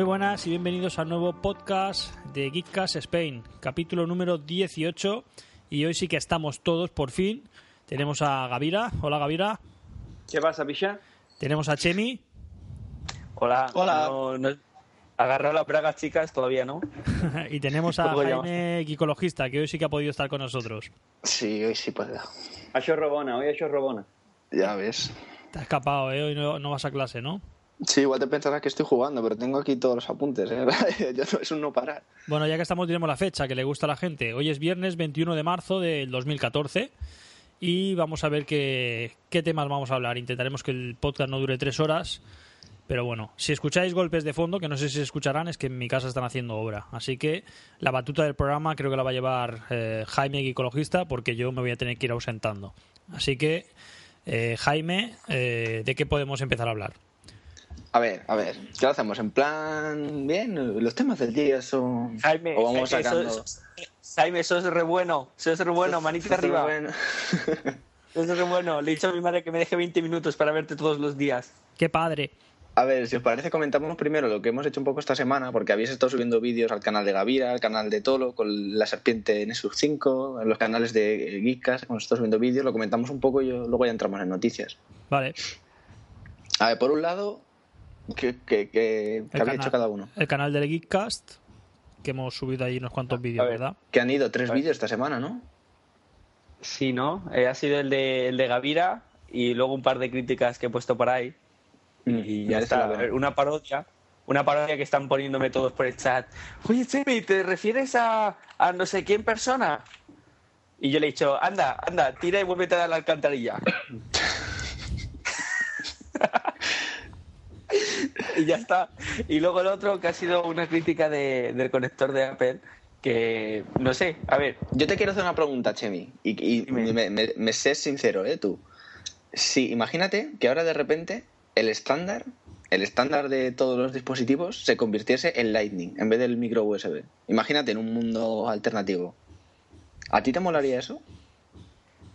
Muy buenas y bienvenidos al nuevo podcast de Geekcast Spain, capítulo número 18. Y hoy sí que estamos todos, por fin. Tenemos a Gavira. Hola, Gavira. ¿Qué pasa, picha? Tenemos a Chemi. Hola. Hola. No, no- agarrado las bragas, chicas, todavía no. y tenemos a ¿Cómo Jaime Gicologista, que hoy sí que ha podido estar con nosotros. Sí, hoy sí puedo. Ha hecho robona, hoy ha hecho robona. Ya ves. Te has escapado, ¿eh? Hoy no, no vas a clase, ¿no? Sí, igual te pensarás que estoy jugando, pero tengo aquí todos los apuntes. ¿eh? Es un no parar. Bueno, ya que estamos, diremos la fecha que le gusta a la gente. Hoy es viernes 21 de marzo del 2014 y vamos a ver qué, qué temas vamos a hablar. Intentaremos que el podcast no dure tres horas, pero bueno, si escucháis golpes de fondo, que no sé si se escucharán, es que en mi casa están haciendo obra. Así que la batuta del programa creo que la va a llevar eh, Jaime, ecologista, porque yo me voy a tener que ir ausentando. Así que, eh, Jaime, eh, ¿de qué podemos empezar a hablar? A ver, a ver, ¿qué lo hacemos? ¿En plan bien? ¿Los temas del día son...? Jaime, ¿O vamos Jaime, sacando...? sos- Jaime, sos re bueno. Sos re bueno, manita arriba. Bueno. Sos re bueno. Le he dicho a mi madre que me deje 20 minutos para verte todos los días. ¡Qué padre! A ver, si os parece, comentamos primero lo que hemos hecho un poco esta semana, porque habéis estado subiendo vídeos al canal de Gavira, al canal de Tolo, con la serpiente Nexus 5, en los canales de Geekcast, hemos estado subiendo vídeos, lo comentamos un poco y yo- luego ya entramos en noticias. Vale, A ver, por un lado, ¿qué, qué, qué- qué El habéis canal. hecho cada uno? el canal del Geekcast, que hemos subido ahí unos cuantos vídeos, ver. ¿verdad? Que han ido tres vídeos esta semana, ¿no? Sí, ¿no? Eh, ha sido el de, el de Gavira y luego un par de críticas que he puesto por ahí. Y ya está. ver, Una parodia. Una parodia que están poniéndome todos por el chat. Oye, Chemi, ¿te refieres a, a no sé quién persona? Y yo le he dicho, anda, anda, tira y vuélvete a dar la alcantarilla. y ya está. Y luego el otro que ha sido una crítica de- del conector de Apple, que no sé, a ver, Yo te quiero hacer una pregunta, Chemi, y, y me, me, me sé sincero, ¿eh? Tú. Sí, imagínate que ahora de repente el estándar, el estándar de todos los dispositivos se convirtiese en Lightning en vez del micro USB. Imagínate en un mundo alternativo. ¿A ti te molaría eso?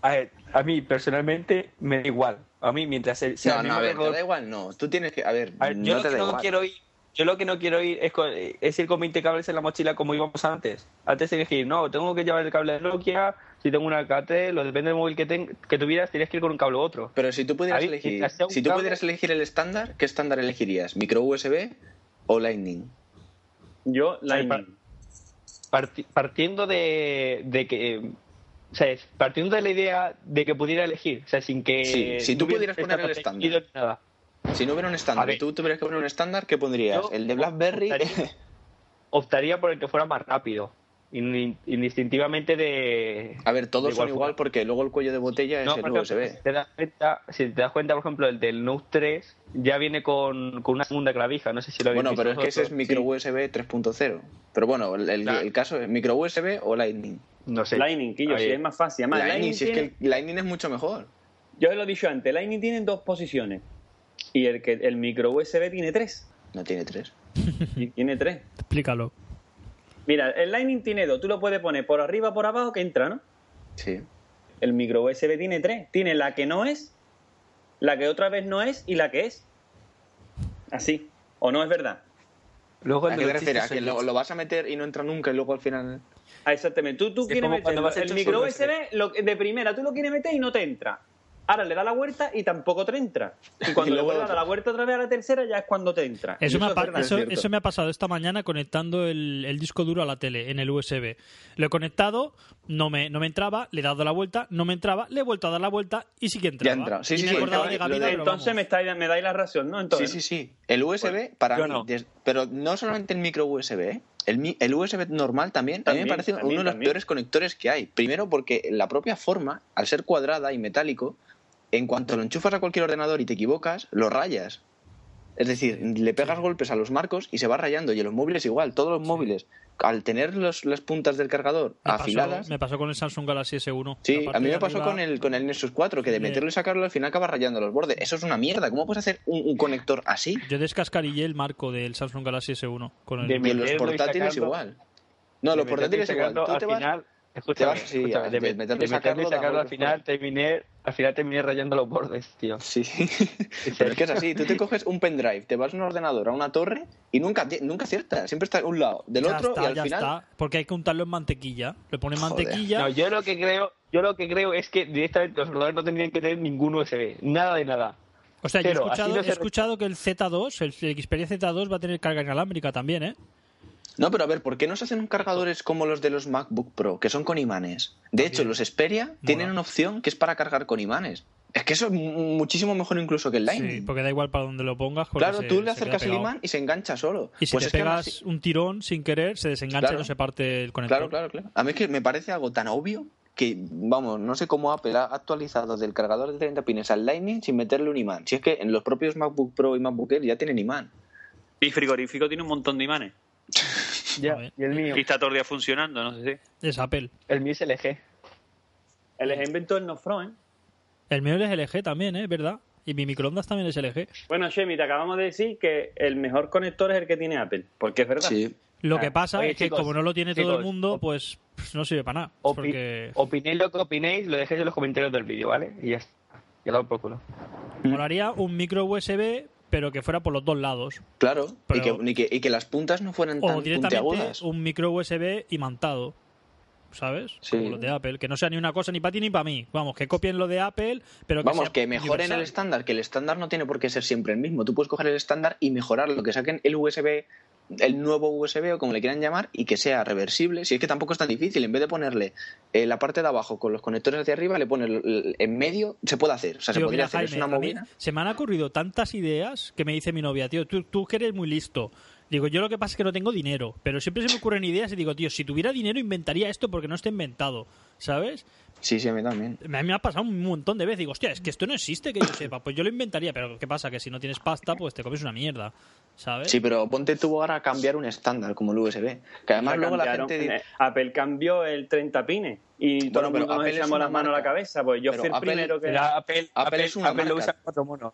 a, ver, a mí personalmente me da igual. A mí mientras sea no, el no, a ver, error- te da igual, no. Tú tienes que, a ver, A ver, yo no lo te que da no igual. quiero ir, yo lo que no quiero ir es, es ir con 20 cables en la mochila como íbamos antes. Antes de elegir, no, tengo que llevar el cable de Nokia, si tengo una KT, lo depende del móvil que, ten- que tuvieras, tienes que ir con un cable u otro. Pero si tú pudieras Ahí, elegir, un si tú cable- pudieras elegir el estándar, ¿qué estándar elegirías? ¿Micro USB o Lightning? Yo, Lightning. Parti- partiendo de, de que... O sea, es- partiendo de la idea de que pudiera elegir, o sea, sin que... Sí, si tú no pudieras poner el estándar. nada. Si no hubiera un estándar y tú tuvieras que poner un estándar, ¿qué pondrías? Yo ¿El de BlackBerry? optaría- optaría por el que fuera más rápido, indistintivamente de... A ver, todos son igual forma. porque luego el cuello de botella es No, el por ejemplo, USB. Si te, das cuenta, si te das cuenta, por ejemplo, el del Note 3 ya viene con, con una segunda clavija. No sé si lo habéis Bueno, visto pero es que ese es micro USB 3.0. Pero bueno, el, el- Claro. el caso es micro USB o Lightning. No sé. Lightning, Quillo, sí, es más fácil. Además, Lightning, Lightning, si es que el Lightning es mucho mejor. Yo os lo he dicho antes, Lightning tiene dos posiciones. Y el, que, el micro USB tiene tres. No tiene tres. Y tiene tres. Explícalo. Mira, el Lightning tiene dos. Tú lo puedes poner por arriba por abajo que entra, ¿no? Sí. El micro USB tiene tres. Tiene la que no es, la que otra vez no es y la que es. Así. ¿O no es verdad? Luego ¿A el qué te refieres? ¿A que lo, lo vas a meter y no entra nunca y luego al final... Ah, exactamente. Tú, tú Es quieres meter el micro USB lo- de primera, tú lo quieres meter y no te entra. Ahora le da la vuelta y tampoco te entra. Y cuando Y le vuelve a dar la vuelta otra vez a la tercera ya es cuando te entra. Eso, me verdad, eso, eso me ha pasado esta mañana conectando el, el disco duro a la tele en el USB. Lo he conectado, no me, no me entraba, le he dado la vuelta, no me entraba, le he vuelto a dar la vuelta y sí que entraba. Ya entra. Sí, Y sí, me sí, entraba. de Gavira, Entonces me, estáis- me dais la razón, ¿no? Sí, Entonces, sí, sí. El USB, para yo mí, no. des- pero no solamente el micro USB, ¿eh? el, mi- el USB normal también, a mí También, me parece también, uno de los también. peores conectores que hay. Primero porque la propia forma, al ser cuadrada y metálico, en cuanto lo enchufas a cualquier ordenador y te equivocas, lo rayas. Es decir, le pegas golpes a los marcos y se va rayando. Y en los móviles igual, todos los móviles, al tener los- las puntas del cargador Me pasó- afiladas... me pasó con el Samsung Galaxy S1. Sí, a mí me pasó arriba- con el, con el Nexus 4, que de meterlo y sacarlo al final acaba rayando los bordes. Eso es una mierda. ¿Cómo puedes hacer un, un conector así? Yo descascarillé el marco del Samsung Galaxy S1 con el... De Y en los portátiles igual. No, los portátiles igual. Tú al te vas... final, escúchame, vas- sí, escúchame, de de, meterlo y de meterlo y sacarlo, al final terminé al final terminé rayando los bordes, tío. Sí, pero es que es así. Tú te coges un pendrive, te vas a un ordenador, a una torre y nunca, nunca aciertas. Siempre está en un lado, del Ya otro está, y al ya final. está. Porque hay que untarlo en mantequilla. Le pones mantequilla. No, yo lo que creo, yo lo que creo es que directamente los ordenadores no tendrían que tener ningún USB, nada de nada. o sea, yo he escuchado, no he escuchado que el Z2, el, el Xperia Z2 va a tener carga inalámbrica también, ¿eh? No, pero a ver, ¿por qué no se hacen cargadores como los de los MacBook Pro, que son con imanes? De hecho, los Xperia tienen una opción que es para cargar con imanes. Es que eso es mu- muchísimo mejor incluso que el Sí, Lightning. porque da igual para donde lo pongas. claro, se- tú le acercas el imán y se engancha solo. Y si pues te es que pegas así- un tirón sin querer, se desengancha Claro. y no se parte el conector. Claro, claro, claro. A mí es que me parece algo tan obvio que, vamos, no sé cómo Apple ha actualizado del cargador de 30 pines al Lightning sin meterle un imán. Si es que en los propios MacBook Pro y MacBook Air ya tienen imán. Y frigorífico tiene un montón de imanes. Ya, y el mío, Y está todo el día funcionando, no sé si. Es Apple. el mío es LG. El inventó el Nofro, ¿eh? El mío es LG también, ¿eh? ¿Verdad? Y mi microondas también es LG. Bueno, Shemi, te acabamos de decir que el mejor conector es el que tiene Apple, porque es verdad. Sí. Lo Ah, que pasa oye, es que chicos, como no lo tiene todo el mundo, pues, pues no sirve para nada. Opi- Porque Opinéis lo que opinéis, lo dejéis en los comentarios del vídeo, ¿vale? Y ya está. Ya lo por culo. molaría un micro USB, pero que fuera por los dos lados. Claro, Pero- y, que, y, que, y que las puntas no fueran O tan directamente puntiagudas. un micro USB imantado. ¿Sabes? Sí. Como los de Apple. Que no sea ni una cosa ni para ti ni para mí. Vamos, que copien lo de Apple, pero que Vamos, sea que mejoren universal. el estándar, que el estándar no tiene por qué ser siempre el mismo. Tú puedes coger el estándar y mejorarlo, que saquen el USB, el nuevo USB o como le quieran llamar, y que sea reversible. Si es que tampoco es tan difícil, en vez de ponerle eh, la parte de abajo con los conectores hacia arriba, le pones en medio, se puede hacer. O sea, se podría mira, hacer. es una a movida. se me han ocurrido tantas ideas que me dice mi novia, tío, tú, tú que eres muy listo. Digo, yo lo que pasa es que no tengo dinero, pero siempre se me ocurren ideas y digo, tío, si tuviera dinero inventaría esto porque no está inventado, ¿sabes? Sí, sí, a mí también. Me, me ha pasado un montón de veces. Digo, hostia, es que esto no existe que yo sepa. Pues yo lo inventaría, pero ¿qué pasa? Que si no tienes pasta, pues te comes una mierda, ¿sabes? Sí, pero ponte tú ahora a cambiar un estándar como el USB. Que además Ya luego la gente dice. Apple cambió el 30 pines y todo Bueno, el mundo nos Apple echamos las manos a la cabeza. Pues yo Pero fui el Apple- primero que... Pero Apple, Apple es una Apple lo marca. usa cuatro monos.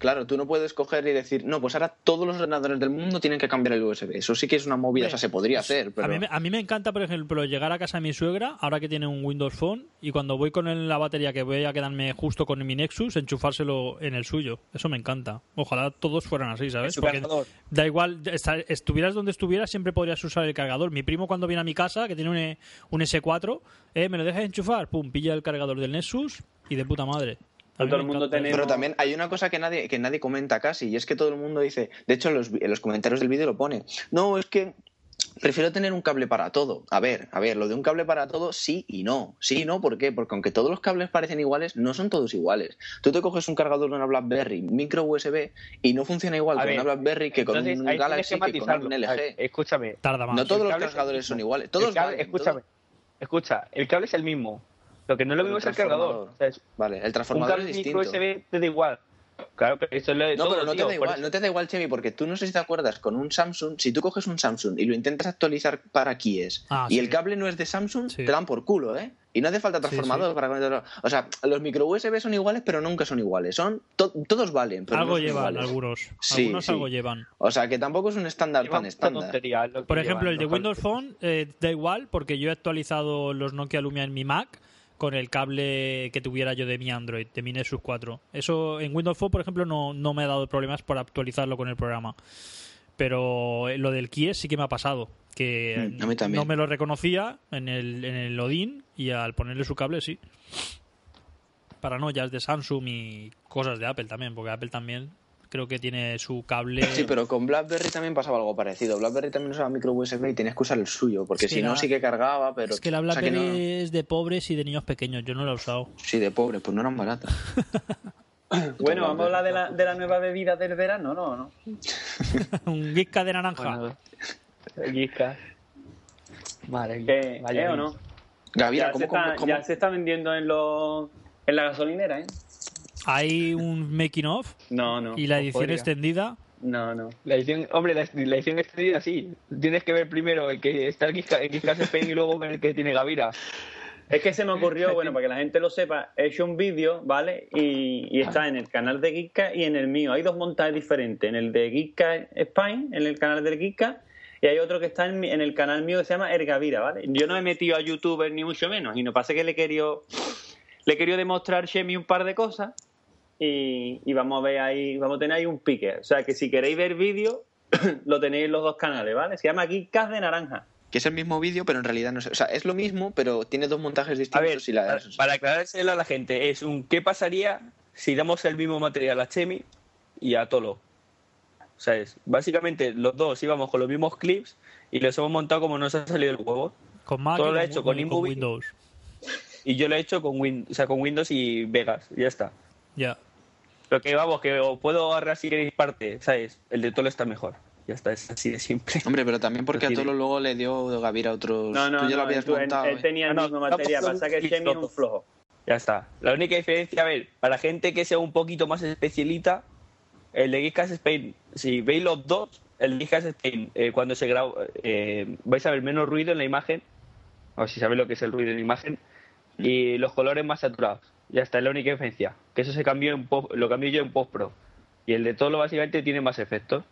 Claro, tú no puedes coger y decir, no, pues ahora todos los ordenadores del mundo tienen que cambiar el USB. Eso sí que es una movida, o sea, se podría hacer, pero... A, mí, me- a mí me encanta, por ejemplo, llegar a casa de mi suegra, ahora que tiene un Windows Phone, y cuando voy con la batería que voy a quedarme justo con mi Nexus, enchufárselo en el suyo. Eso me encanta. Ojalá todos fueran así, ¿sabes? Porque cargador. da igual, estuvieras donde estuvieras, siempre podrías usar el cargador. Mi primo cuando viene a mi casa, que tiene un, E- un S4, eh, me lo dejas enchufar, pum, pilla el cargador del Nexus y de puta madre. A mí Todo me el mundo encanta eso. tenemos- Pero también hay una cosa que nadie, que nadie comenta casi, y es que todo el mundo dice, de hecho en los, en los comentarios del vídeo lo pone, no, es que prefiero tener un cable para todo. A ver, a ver, lo de un cable para todo sí y no. Sí y no, ¿por qué? Porque aunque todos los cables parecen iguales, no son todos iguales. Tú te coges un cargador de una BlackBerry micro USB y no funciona igual A con ver, una BlackBerry que con Entonces, un Galaxy que que, con un ver, LG. escúchame. Tarda más. No todos los cargadores son iguales. Todos cable- valen, escúchame, todos- escucha, el cable es el mismo. Lo que no es lo mismo el es el cargador. transformador. O sea, es Vale, el un transformador cable es micro distinto. USB te da igual. Claro, pero eso es lo de No, todo, pero no tío, te da igual, eso- no te da igual, Chemi, porque tú no sé si te acuerdas con un Samsung, si tú coges un Samsung y lo intentas actualizar para Kies Ah, y sí. el cable no es de Samsung, Sí. te dan por culo, ¿eh? Y no hace falta transformador sí. para conectarlo. O sea, los micro USB son iguales, pero nunca son iguales. Son to- todos valen, pero algo no llevan iguales. algunos. Sí, algunos sí. algo llevan. O sea, que tampoco es un estándar tan estándar. tontería, Por llevan ejemplo, el de Windows. Phone eh, da igual porque yo he actualizado los Nokia Lumia en mi Mac con el cable que tuviera yo de mi Android, de mi Nexus 4. Eso en Windows Phone, por ejemplo, no, no me ha dado problemas por actualizarlo con el programa. Pero eh, lo del Kies sí que me ha pasado. Que Mm, a mí también. no me lo reconocía en el, en el Odin y al ponerle su cable sí. Paranoias de Samsung y cosas de Apple también, porque Apple también creo que tiene su cable. Sí, pero con BlackBerry también pasaba algo parecido. BlackBerry también usaba micro USB y tenías que usar el suyo, porque Es si no la- sí que cargaba, pero... es que la o sea, que BlackBerry no- es de pobres y de niños pequeños. Yo no la he usado. Sí, de pobre, pues no eran baratas. Bueno, vamos a hablar de la, de la nueva bebida del verano, ¿no? ¿no? Un Gizka de naranja. Bueno, Gizka. Madre ¿Qué, vaya ¿eh o no? Gavira, ya, ¿cómo, se está, cómo- cómo- ya se está vendiendo en, los en la gasolinera, ¿eh? Hay un making of No, no. y la edición podría. extendida. No, no. La edición, hombre, la, la edición extendida sí. Tienes que ver primero el que está el Gizka Spain y luego ver el que tiene Gavira. Es que se me ocurrió, bueno, para que la gente lo sepa, he hecho un vídeo, ¿vale? Y, y está en el canal de Geekka y en el mío. Hay dos montajes diferentes. En el de Geekka Spain, en el canal del Geekka, y hay otro que está en, mi- en el canal mío que se llama Ergavira, ¿vale? Yo no he metido a youtuber ni mucho menos, y no pasa que le querido, le querido demostrar a Shemi un par de cosas y, y vamos a ver ahí, vamos a tener ahí un pique. O sea que si queréis ver vídeo, lo tenéis en los dos canales, ¿vale? Se llama Geekcast de Naranja. Que es el mismo vídeo, pero en realidad no es. O sea, es lo mismo, pero tiene dos montajes A distintos. ver, y la- para, para aclarárselo a la gente, es un ¿qué pasaría si damos el mismo material a Chemi y a Tolo? O sea, es, básicamente los dos íbamos con los mismos clips y los hemos montado como nos ha salido el huevo. Con Mac Todo y lo he con, hecho con con iMovie. Windows. Y yo lo he hecho con, Win, o sea, con Windows y Vegas, ya está. Ya. Lo que vamos, que os puedo agarrar si queréis parte, ¿sabes? El de Tolo está mejor. Ya está, es así de simple. Hombre, pero también porque a Tolo luego le dio Gavira otros. No, no, Tú ya lo no, habías tú- él, montado. él ¿eh? tenía el No, no, mismo material, pasa que Shemi es un flojo. Ya está. La única diferencia, a ver, para gente que sea un poquito más especialita, el de Geekcast Spain, si veis los dos, el de Geekcast Spain, eh, cuando se graba, eh, vais a ver menos ruido en la imagen, o si sabéis lo que es el ruido en la imagen, y los colores más saturados. Ya está, es la única diferencia. Que eso se cambió en post- lo cambié yo en post pro. Y el de todo básicamente tiene más efectos.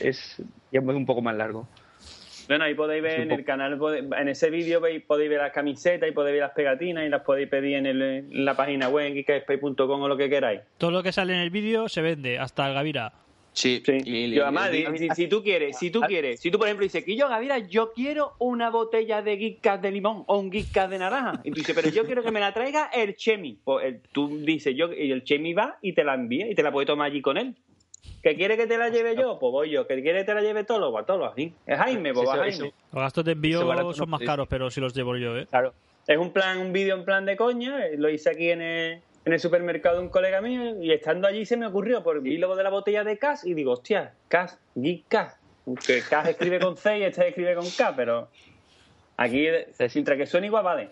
Es, es un poco más largo. Bueno, ahí podéis ver en el canal, en ese vídeo podéis ver las camisetas y podéis ver las pegatinas y las podéis pedir en, el- en la página web, en o lo que queráis. Todo lo que sale en el vídeo se vende, hasta el Gavira. Sí, Sí. y- y- yo, además, y- si, si tú quieres, si tú quieres, si tú por ejemplo dices que yo, Gavira, yo quiero una botella de Geekcast de limón o un Geekcast de naranja. Y tú dices, pero yo quiero que me la traiga el Chemi. Pues el- tú dices, yo, y el Chemi va y te la envía y te la puedes tomar allí con él. ¿Que quiere que te la lleve yo? Pues voy yo. ¿Que quiere que te la lleve todo? Pues todo así. Es Jaime, pues va Eso- Jaime. eso- Los gastos de envío barato son más puede caros, pero si los llevo yo, ¿eh? Claro. Es un plan, un vídeo en plan de coña, eh, lo hice aquí en el, en el supermercado un colega mío y estando allí se me ocurrió, por vi lo de la botella de Cas y digo, hostia, Cas, Geek Cas, que Cas escribe con C y este escribe con K, pero aquí, mientras que suena igual, vale.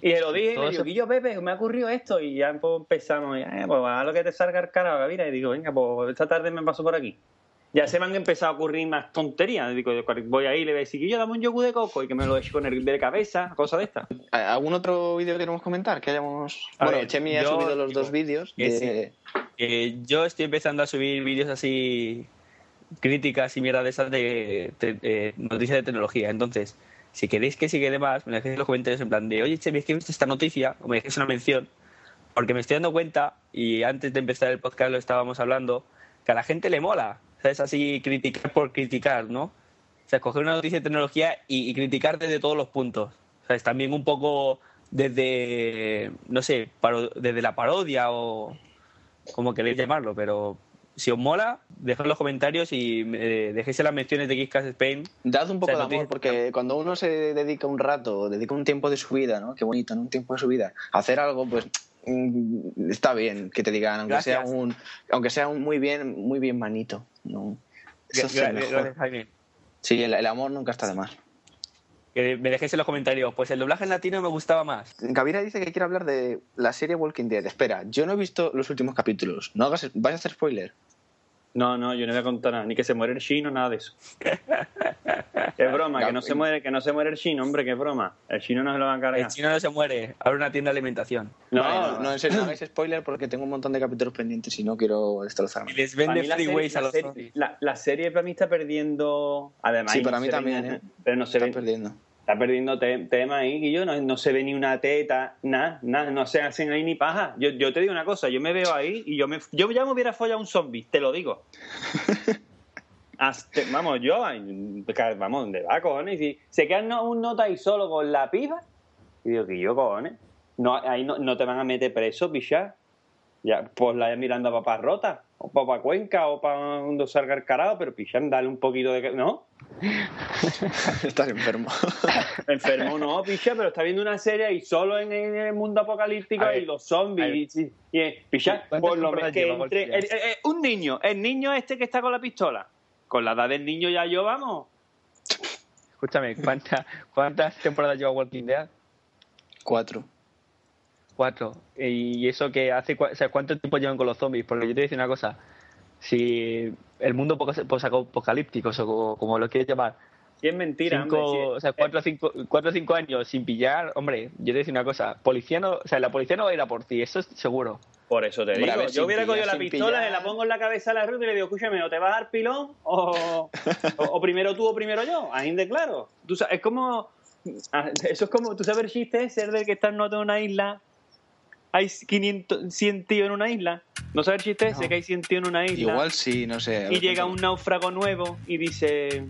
Y se lo dije, y le digo, Guillo, Pepe, me ha ocurrido esto, y ya pues, empezamos, y, eh, pues a lo que te salga el carajo, mira, y digo, venga, pues esta tarde me paso por aquí. Ya se me han empezado a ocurrir más tonterías. Digo, yo voy ahí y le voy a decir, Guillo, dame un yogur de coco y que me lo eche con el de cabeza, cosas de estas. ¿Algún otro vídeo que queremos comentar? Que hayamos. A bueno, ver, Chemi ha yo subido los digo dos vídeos. de- Eh, yo estoy empezando a subir vídeos así, críticas y mierda de esas de, de- de noticias de tecnología. Entonces, si queréis que siga de más, me dejéis los comentarios en plan de, oye, Chemi, es que he visto esta noticia, o me dejéis una mención, porque me estoy dando cuenta, y antes de empezar el podcast lo estábamos hablando, que a la gente le mola, ¿sabes? Así criticar por criticar, ¿no? O sea, coger una noticia de tecnología y, y criticar desde todos los puntos. ¿Sabes? También un poco desde, no sé, paro- desde la parodia o como queréis llamarlo, pero si os mola, dejad los comentarios y eh, dejéis las menciones de Geekcast Spain. Dad un poco O sea, de amor, porque cuando uno se dedica un rato, dedica un tiempo de su vida, ¿no? Qué bonito, ¿no? Un tiempo de su vida. Hacer algo, pues está bien que te digan, aunque Gracias. sea un, aunque sea un muy bien, muy bien manito, ¿no? Eso es gracias, Jaime. Sí, el, el amor nunca está de más. Que me dejéis en los comentarios. Pues el doblaje en latino me gustaba más. Gavira dice que quiere hablar de la serie Walking Dead. Espera, yo no he visto los últimos capítulos. No hagas, ¿Vas a hacer spoiler? No, no, yo no voy a contar nada, ni que se muere el chino, nada de eso. Es broma, que no se muere, que no se muere el chino, hombre, que es broma. El chino no se lo va a El cargar. chino no se muere. Abre una tienda de alimentación. No, Vale, no, no, en serio, no hagáis spoiler porque tengo un montón de capítulos pendientes y no quiero destrozarme. Y les vende freeways a los. La, la serie para mí está perdiendo. Además, Sí, para mí también, ¿eh? Pero no se Están ve. perdiendo. Está perdiendo te- tema ahí, que yo no, no se ve ni una teta, nada, nada, no se hacen ahí ni paja. Yo, yo te digo una cosa, yo me veo ahí y yo me yo ya me hubiera follado un zombie, te lo digo. Hasta- vamos, yo, vamos, ¿dónde va, cojones? Y si se quedan un nota ahí solo con la piba, y digo, que yo, cojones, no, ahí no, no te van a meter preso, pichar. Ya, pues la mirando a papá rota, o para Cuenca, o para donde salga el carajo, pero pichar, dale un poquito de... ¿No? Estás enfermo. Enfermo no, picha, pero está viendo una serie y solo en, en el mundo apocalíptico ver, y los zombies. Y, y, y, picha, ¿Cuántas por lo menos que entre. Walking Dead? el- el- el- un niño, el niño este que está con la pistola. Con la edad del niño ya yo, vamos. Escúchame, ¿cuánta- ¿cuántas temporadas lleva Walking Dead? Cuatro. Cuatro. Y eso que hace, o sea, ¿cuánto tiempo llevan con los zombies? Porque yo te voy a decir una cosa. Si el mundo poco- posapocalíptico, o como, lo quieres llamar, Y es mentira, cinco, hombre. o sea, cuatro o cinco, cuatro cinco años sin pillar, hombre, yo te decir una cosa. Policía no, o sea, la policía no va a ir a por ti, eso es seguro. Por eso te digo. yo hubiera cogido la pistola, pillar. le la pongo en la cabeza a la ruta y le digo, escúchame, o te vas a dar pilón o, o, o primero tú o primero yo. Ahí de claro. Tú sabes, es como. ah, Eso es como, tú sabes el chiste ese del que está en nota en una isla hay 500, 100 tíos en una isla? ¿No sabes el chiste ese? Que hay 100 tíos en una isla. Igual sí, no sé. y llega un náufrago nuevo y dice.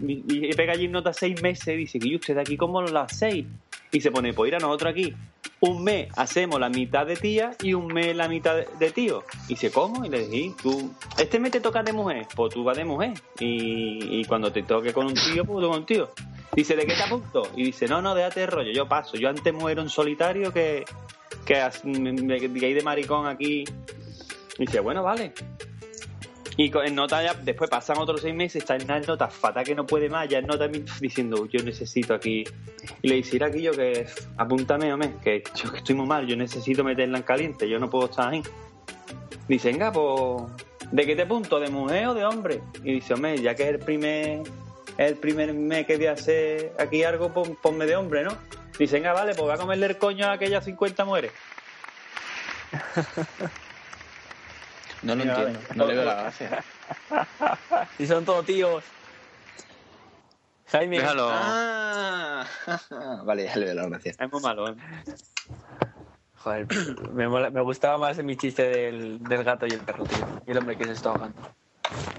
Y, y pega allí nota seis meses y dice: ¿Y usted aquí cómo lo hacéis? Y se pone: Pues ir a nosotros aquí. Un mes hacemos la mitad de tía y un mes la mitad de, de tío. Y dice: ¿Cómo? Y le dije: tú, Este mes te toca de mujer. Pues tú vas de mujer. Y, y cuando te toque con un tío, pues tú con un tío. Dice: ¿De qué te apunto? Y dice: No, no, déjate de rollo. Yo paso. Yo antes muero en solitario que, que, me, de maricón aquí. Y dice: Bueno, vale. Y en nota ya, después pasan otros seis meses, está en una nota fatal que no puede más, ya en nota diciendo, yo necesito aquí. Y le dice, "Ir aquí yo que apúntame, hombre, que yo que estoy muy mal, yo necesito meterla en caliente, yo no puedo estar ahí. Dice, venga, pues, ¿de qué te punto? ¿De mujer o de hombre? Y dice, hombre, ya que es el primer, el primer mes que voy a hacer aquí algo, pon- ponme de hombre, ¿no? Dice, venga, vale, pues va a comerle el coño a aquellas 50 mujeres. No lo Mira, entiendo, no le veo la gracia. Si son todos tíos. Jaime. Déjalo. Ah, vale, ya le veo la gracia. Es muy malo, ¿eh? Joder, me, mola- me gustaba más mi chiste del, del gato y el perro, tío. Y el hombre que se está ahogando.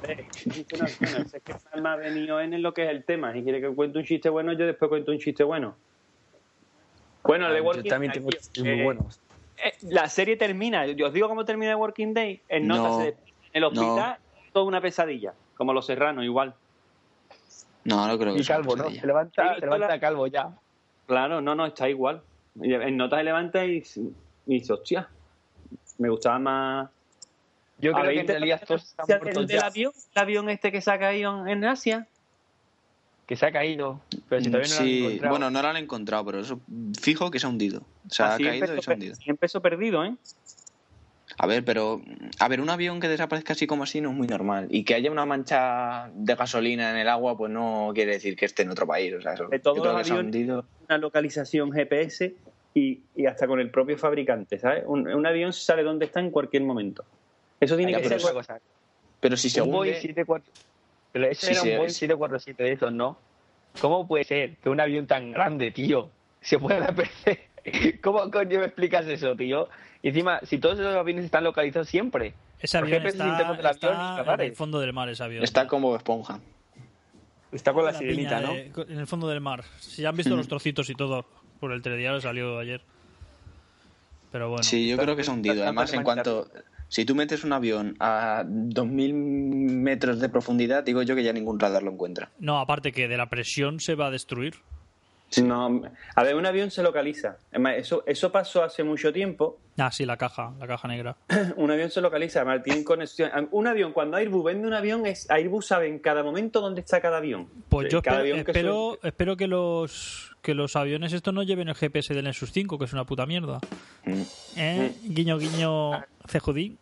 Es que me ha venido en lo que es el tema. Si quiere que cuente un chiste bueno, yo después cuento un chiste bueno. Bueno, el de Yo Walking también Dead, tengo chistes muy eh, buenos. eh, la serie termina, yo os digo cómo termina el Working Day. En No. notas, en el hospital, toda una pesadilla. Como los serranos, igual. No, no creo que Y calvo, ¿no? Se levanta, Sí, se levanta la- calvo ya. Claro, no, no, está igual. En notas se levanta y, y dice, hostia, me gustaba más. Yo creo ¿Habéis que en realidad todos están el muertos del ya. avión, el avión este que se ha caído en Asia. Que se ha caído. Pero si todavía no lo han Sí, encontrado. bueno, no lo han encontrado, pero eso fijo que se ha hundido. Se ha Así caído y se ha hundido. empezó perdido, ¿eh? A ver, pero a ver, un avión que desaparezca así como así no es muy normal. Y que haya una mancha de gasolina en el agua, pues no quiere decir que esté en otro país. O sea, eso, De todos los que se ha aviones- hundido. una localización GPS y, y hasta con el propio fabricante, ¿sabes? Un, un avión sabe dónde está en cualquier momento. Eso tiene que Esa ser... es otra cosa. Pero si se un Boeing hunde, 74. Pero ese era un Boeing es- 747 de esos, ¿no? ¿Cómo puede ser que un avión tan grande, tío, se pueda perder? ¿Cómo coño me explicas eso, tío? Y encima, si todos esos aviones están localizados siempre. Ese ¿Por qué avión internos está, del avión está en el fondo del mar, ese avión. está como esponja. Está con la La sirenita, ¿no? de- en el fondo del mar. Si ya han visto Mm. los trocitos y todo, por el telediario salió ayer. Pero bueno. Sí, yo creo que ha hundido. Además, en cuanto. Si tú metes un avión a 2.000 metros de profundidad, digo yo que ya ningún radar lo encuentra. No, aparte que de la presión se va a destruir. No, a ver, un avión se localiza. Eso, eso pasó hace mucho tiempo. Ah, sí, la caja, la caja negra. Un avión se localiza, además tienen conexión. Un avión, cuando Airbus vende un avión, es Airbus sabe en cada momento dónde está cada avión. Pues yo Cada espero, avión que espero, que los que los aviones estos no lleven el GPS del Nexus 5, que es una puta mierda. Mm. ¿Eh? Guiño, guiño, cejudín.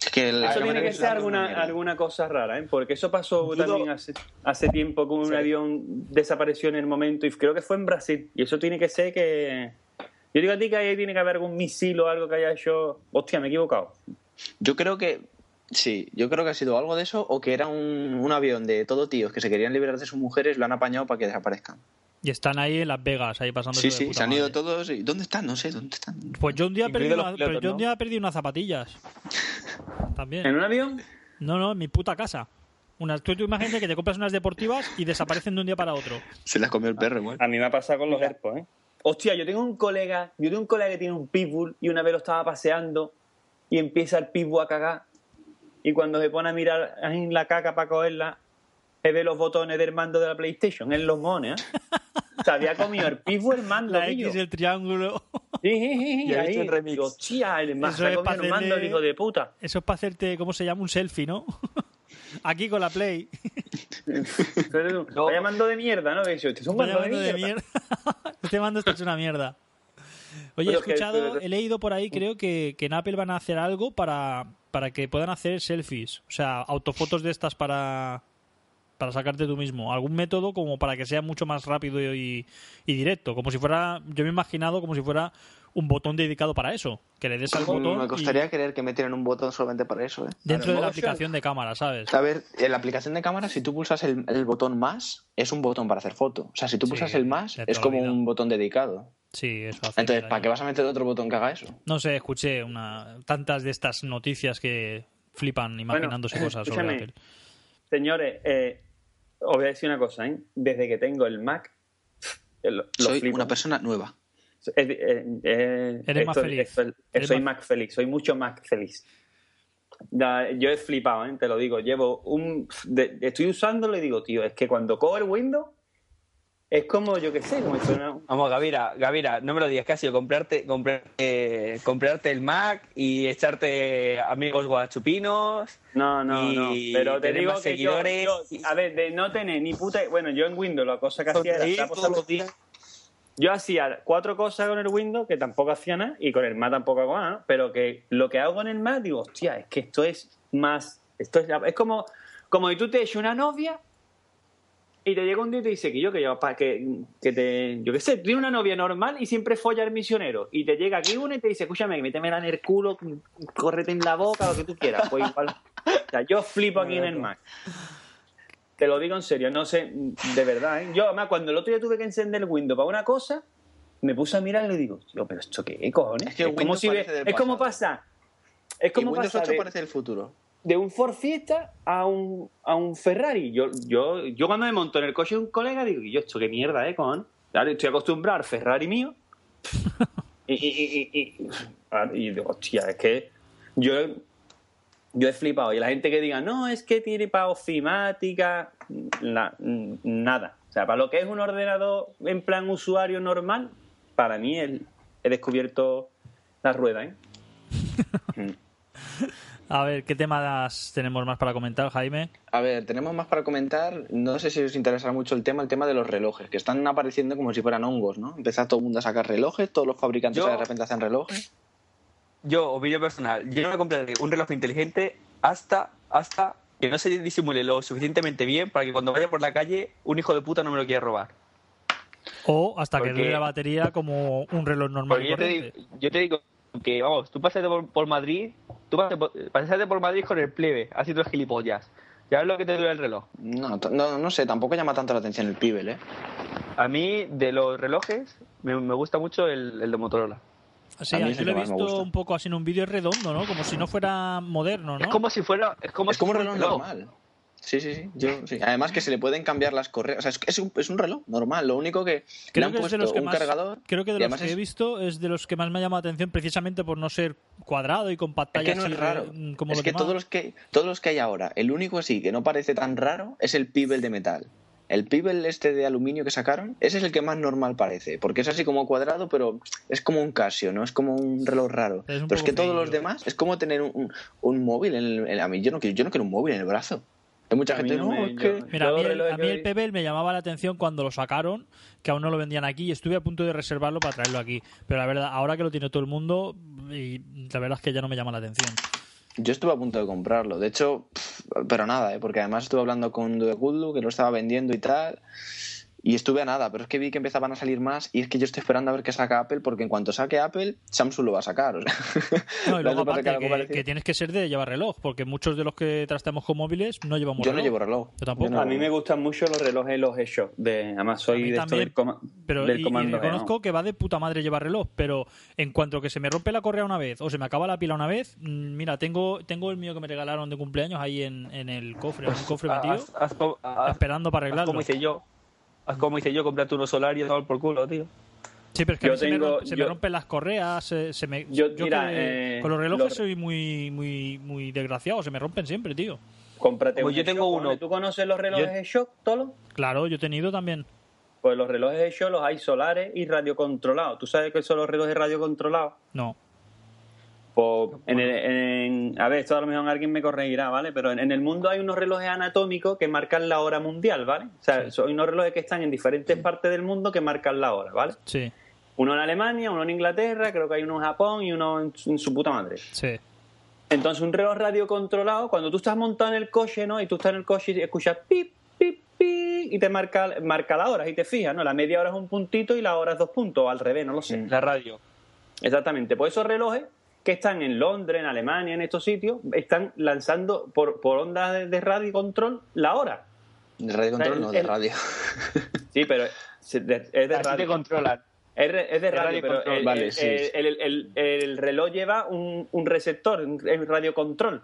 Es que el- Eso tiene que ser una alguna, alguna cosa rara, ¿eh? Porque eso pasó también hace, hace tiempo que un Sí. avión desapareció en el momento y creo que fue en Brasil. Y eso tiene que ser que... Yo digo a ti que ahí tiene que haber algún misil o algo que haya hecho... Hostia, me he equivocado. Yo creo que. Sí, yo creo que ha sido algo de eso o que era un, un avión de todo tíos que se querían liberar de sus mujeres, lo han apañado para que desaparezcan. Y están ahí en Las Vegas, ahí pasando Sí, sí, se han ido todos. y- ¿Dónde están? No sé, ¿dónde están? Pues yo un día perdí, una- pilotos, pero yo un día perdí unas zapatillas. También. ¿En un avión? No, no, en mi puta casa. Una, tú, tú imagínate que te compras unas deportivas y desaparecen de un día para otro. Se las comió el perro igual. A mí me ha pasado con los AirPods, ¿eh? Hostia, yo tengo un colega, yo tengo un colega que tiene un pitbull y una vez lo estaba paseando y empieza el pitbull a cagar y cuando se pone a mirar en la caca para cogerla, ve los botones del mando de la PlayStation en los mones, ¿eh? Se había comido el pitbull el mando, La. X, el triángulo. Sí, sí, sí, Y ha ahí. hecho el remix. Hostia, el Eso se ha es comido para el mando, el hijo de puta. Eso es para hacerte, ¿cómo se llama? Un selfie, ¿no? Aquí con la Play. No. Vaya mando de mierda, ¿no? Este es un mando de de mierda. este mando está hecho una mierda. Oye, he escuchado, he leído por ahí, creo que, que en Apple van a hacer algo para, para que puedan hacer selfies. O sea, autofotos de estas para, para sacarte tú mismo. Algún método como para que sea mucho más rápido y, y directo. Como si fuera, yo me he imaginado como si fuera un botón dedicado para eso. Que le des al botón Me y- costaría creer que metieran un botón solamente para eso, ¿eh? dentro de la aplicación de cámara, ¿sabes? A ver, en la aplicación de cámara, si tú pulsas el, el botón más, es un botón para hacer foto. O sea, si tú Sí, pulsas el más, es como un botón dedicado. Sí, eso hace Entonces. ¿para qué vas a meter otro botón que haga eso? No sé, escuché una tantas de estas noticias que flipan imaginándose cosas sobre. Apple. Señores, eh, os voy a decir una cosa, ¿eh? Desde que tengo el Mac, lo, lo Soy flipo. una persona nueva. Es- eh, eh, Eres más feliz. esto- Eres soy más- más feliz, soy mucho más feliz. Yo he flipado, ¿eh? te lo digo. Llevo un. de- estoy usándolo y digo, tío, es que cuando cojo el Windows es como, yo qué sé, como fuera- Vamos, Gavira, Gavira, no me lo digas, que ha sido comprarte, comprarte, comprarte el Mac y echarte amigos guachupinos. No, no, no. Pero te digo que yo, seguidores. yo- a ver, de no tener ni puta. Bueno, yo en Windows la cosa que hacía era. estar todos los días. Yo hacía cuatro cosas con el Windows que tampoco hacía nada y con el Mac tampoco hago nada, pero que lo que hago con el Mac digo, hostia, es que esto es más, esto es, es como, como si tú te echas una novia y te llega un día y te dice que yo que yo para que, que te, yo qué sé, tienes una novia normal y siempre folla el misionero y te llega aquí uno y te dice, escúchame, métemela en el culo, córrete en la boca, lo que tú quieras, pues igual. O sea, yo flipo aquí en el Mac. Te lo digo en serio, no sé, de verdad, ¿eh? Yo, además, cuando el otro día tuve que encender el Windows para una cosa, me puse a mirar y le digo, tío, pero ¿esto qué cojones? Es que como si ve- es como pasa, es Y como Windows pasa 8 de, parece el futuro. De un Ford Fiesta a un, a un Ferrari. Yo, yo, yo cuando me monto en el coche de un colega digo, yo, esto qué mierda, ¿eh, con? Estoy acostumbrado al Ferrari mío. y, y, y, y, y- ah, y digo, hostia, es que yo, yo he flipado. Y la gente que diga, no, es que tiene para ofimática, nada. O sea, para lo que es un ordenador en plan usuario normal, para mí el- he descubierto la rueda, ¿eh? A ver, ¿qué temas tenemos más para comentar, Jaime? A ver, tenemos más para comentar. No sé si os interesará mucho el tema, el tema de los relojes, que están apareciendo como si fueran hongos, ¿no? Empieza todo el mundo a sacar relojes, todos los fabricantes Yo- de repente hacen relojes. Yo, opinión personal, yo no me compraré un reloj inteligente hasta, hasta que no se disimule lo suficientemente bien para que cuando vaya por la calle un hijo de puta no me lo quiera robar. O hasta que dure la batería como un reloj normal y Porque yo te, corriente. digo, yo te digo que, vamos, tú pasate por, por Madrid, tú pasate por, pasate por Madrid con el plebe, haciendo gilipollas. Ya ves lo que te dura el reloj. No, no, no sé, tampoco llama tanto la atención el Pibel, ¿eh? A mí, de los relojes, me, me gusta mucho el, el de Motorola. Sí, a mí es yo lo he visto un poco así en un vídeo redondo, ¿no? Como si no fuera moderno, ¿no? Es como si fuera. Es como, es si como un fuera reloj normal. Sí, sí, sí, yo, sí. Además que se le pueden cambiar las correas. O sea, es, es un, es un reloj normal. Lo único que le Creo han que es puesto de los que un más, cargador. creo que de los que es- he visto es de los que más me ha llamado la atención precisamente por no ser cuadrado y con Es pantalla que no es raro. como es que todos los que todos los que hay ahora, el único así que no parece tan raro es el Pibel de metal. El Pibel este de aluminio que sacaron, ese es el que más normal parece, porque es así como cuadrado, pero es como un Casio, no es como un reloj raro. Es pero es que todos los demás es como tener un, un- un móvil en el, en- a mí yo no quiero yo no quiero un móvil en el brazo. Hay mucha gente no no, me- es que yo- Mira, a mí, el, a mí el Pebble me llamaba la atención cuando lo sacaron, que aún no lo vendían aquí y estuve a punto de reservarlo para traerlo aquí. Pero la verdad, ahora que lo tiene todo el mundo, y la verdad es que ya no me llama la atención. Yo estuve a punto de comprarlo. De hecho, pero nada, ¿eh? porque además estuve hablando con Goodlu, que lo estaba vendiendo y tal. Y estuve a nada, pero es que vi que empezaban a salir más y es que yo estoy esperando a ver qué saca Apple, porque en cuanto saque Apple, Samsung lo va a sacar. O sea. No, y luego ¿No aparte que, que tienes que ser de llevar reloj, porque muchos de los que trasteamos con móviles no llevamos Yo no reloj. llevo reloj. Yo tampoco. Yo no- A mí me gustan mucho los relojes, los G-Shock. De, además, A soy de esto también, del, coma- Pero del y- comando. Reconozco ¿no? que va de puta madre llevar reloj, pero en cuanto que se me rompe la correa una vez o se me acaba la pila una vez, mm, mira, tengo tengo el mío que me regalaron de cumpleaños ahí en, en el cofre, en un cofre como- haz- esperando para arreglarlo. como hice yo. Haz como hice yo, comprarte unos solarios y dar por culo, tío. Sí, pero es que a Yo mí se, me, tengo- se me rompen las correas, se, se me... Yo, mira, que eh, con los relojes los- soy muy muy muy desgraciado, se me rompen siempre, tío. Cómprate Pues un yo tengo uno. ¿Tú conoces los relojes Yo- G-Shock, Tolo? Claro, yo he tenido también. Pues los relojes G-Shock los hay solares y radiocontrolados. ¿Tú sabes qué son los relojes radiocontrolados? No. Pues en el- en- a ver, esto a lo mejor alguien me corregirá, ¿vale? Pero en, en el mundo hay unos relojes anatómicos que marcan la hora mundial, ¿vale? O sea, Sí. son unos relojes que están en diferentes partes del mundo que marcan la hora, ¿vale? Sí, Uno en Alemania, uno en Inglaterra, creo que hay uno en Japón y uno en, su- en su puta madre. sí. Entonces, un reloj radiocontrolado, cuando tú estás montado en el coche, ¿no? Y tú estás en el coche y escuchas pip, pip, pip, y te marca, marca la hora, y te fijas, ¿no? La media hora es un puntito y la hora es dos puntos, o al revés, no lo sé. La radio. Exactamente. Pues esos relojes que están en Londres, en Alemania, en estos sitios, están lanzando por, por ondas de, de radio y control la hora. De radio control, El- no, de el- radio. Sí, pero es de, es de Así te radio. controlan. Es, re- es de radio, radio pero control, el, vale, el- sí, el- el- el reloj lleva un, un receptor, un, un radiocontrol.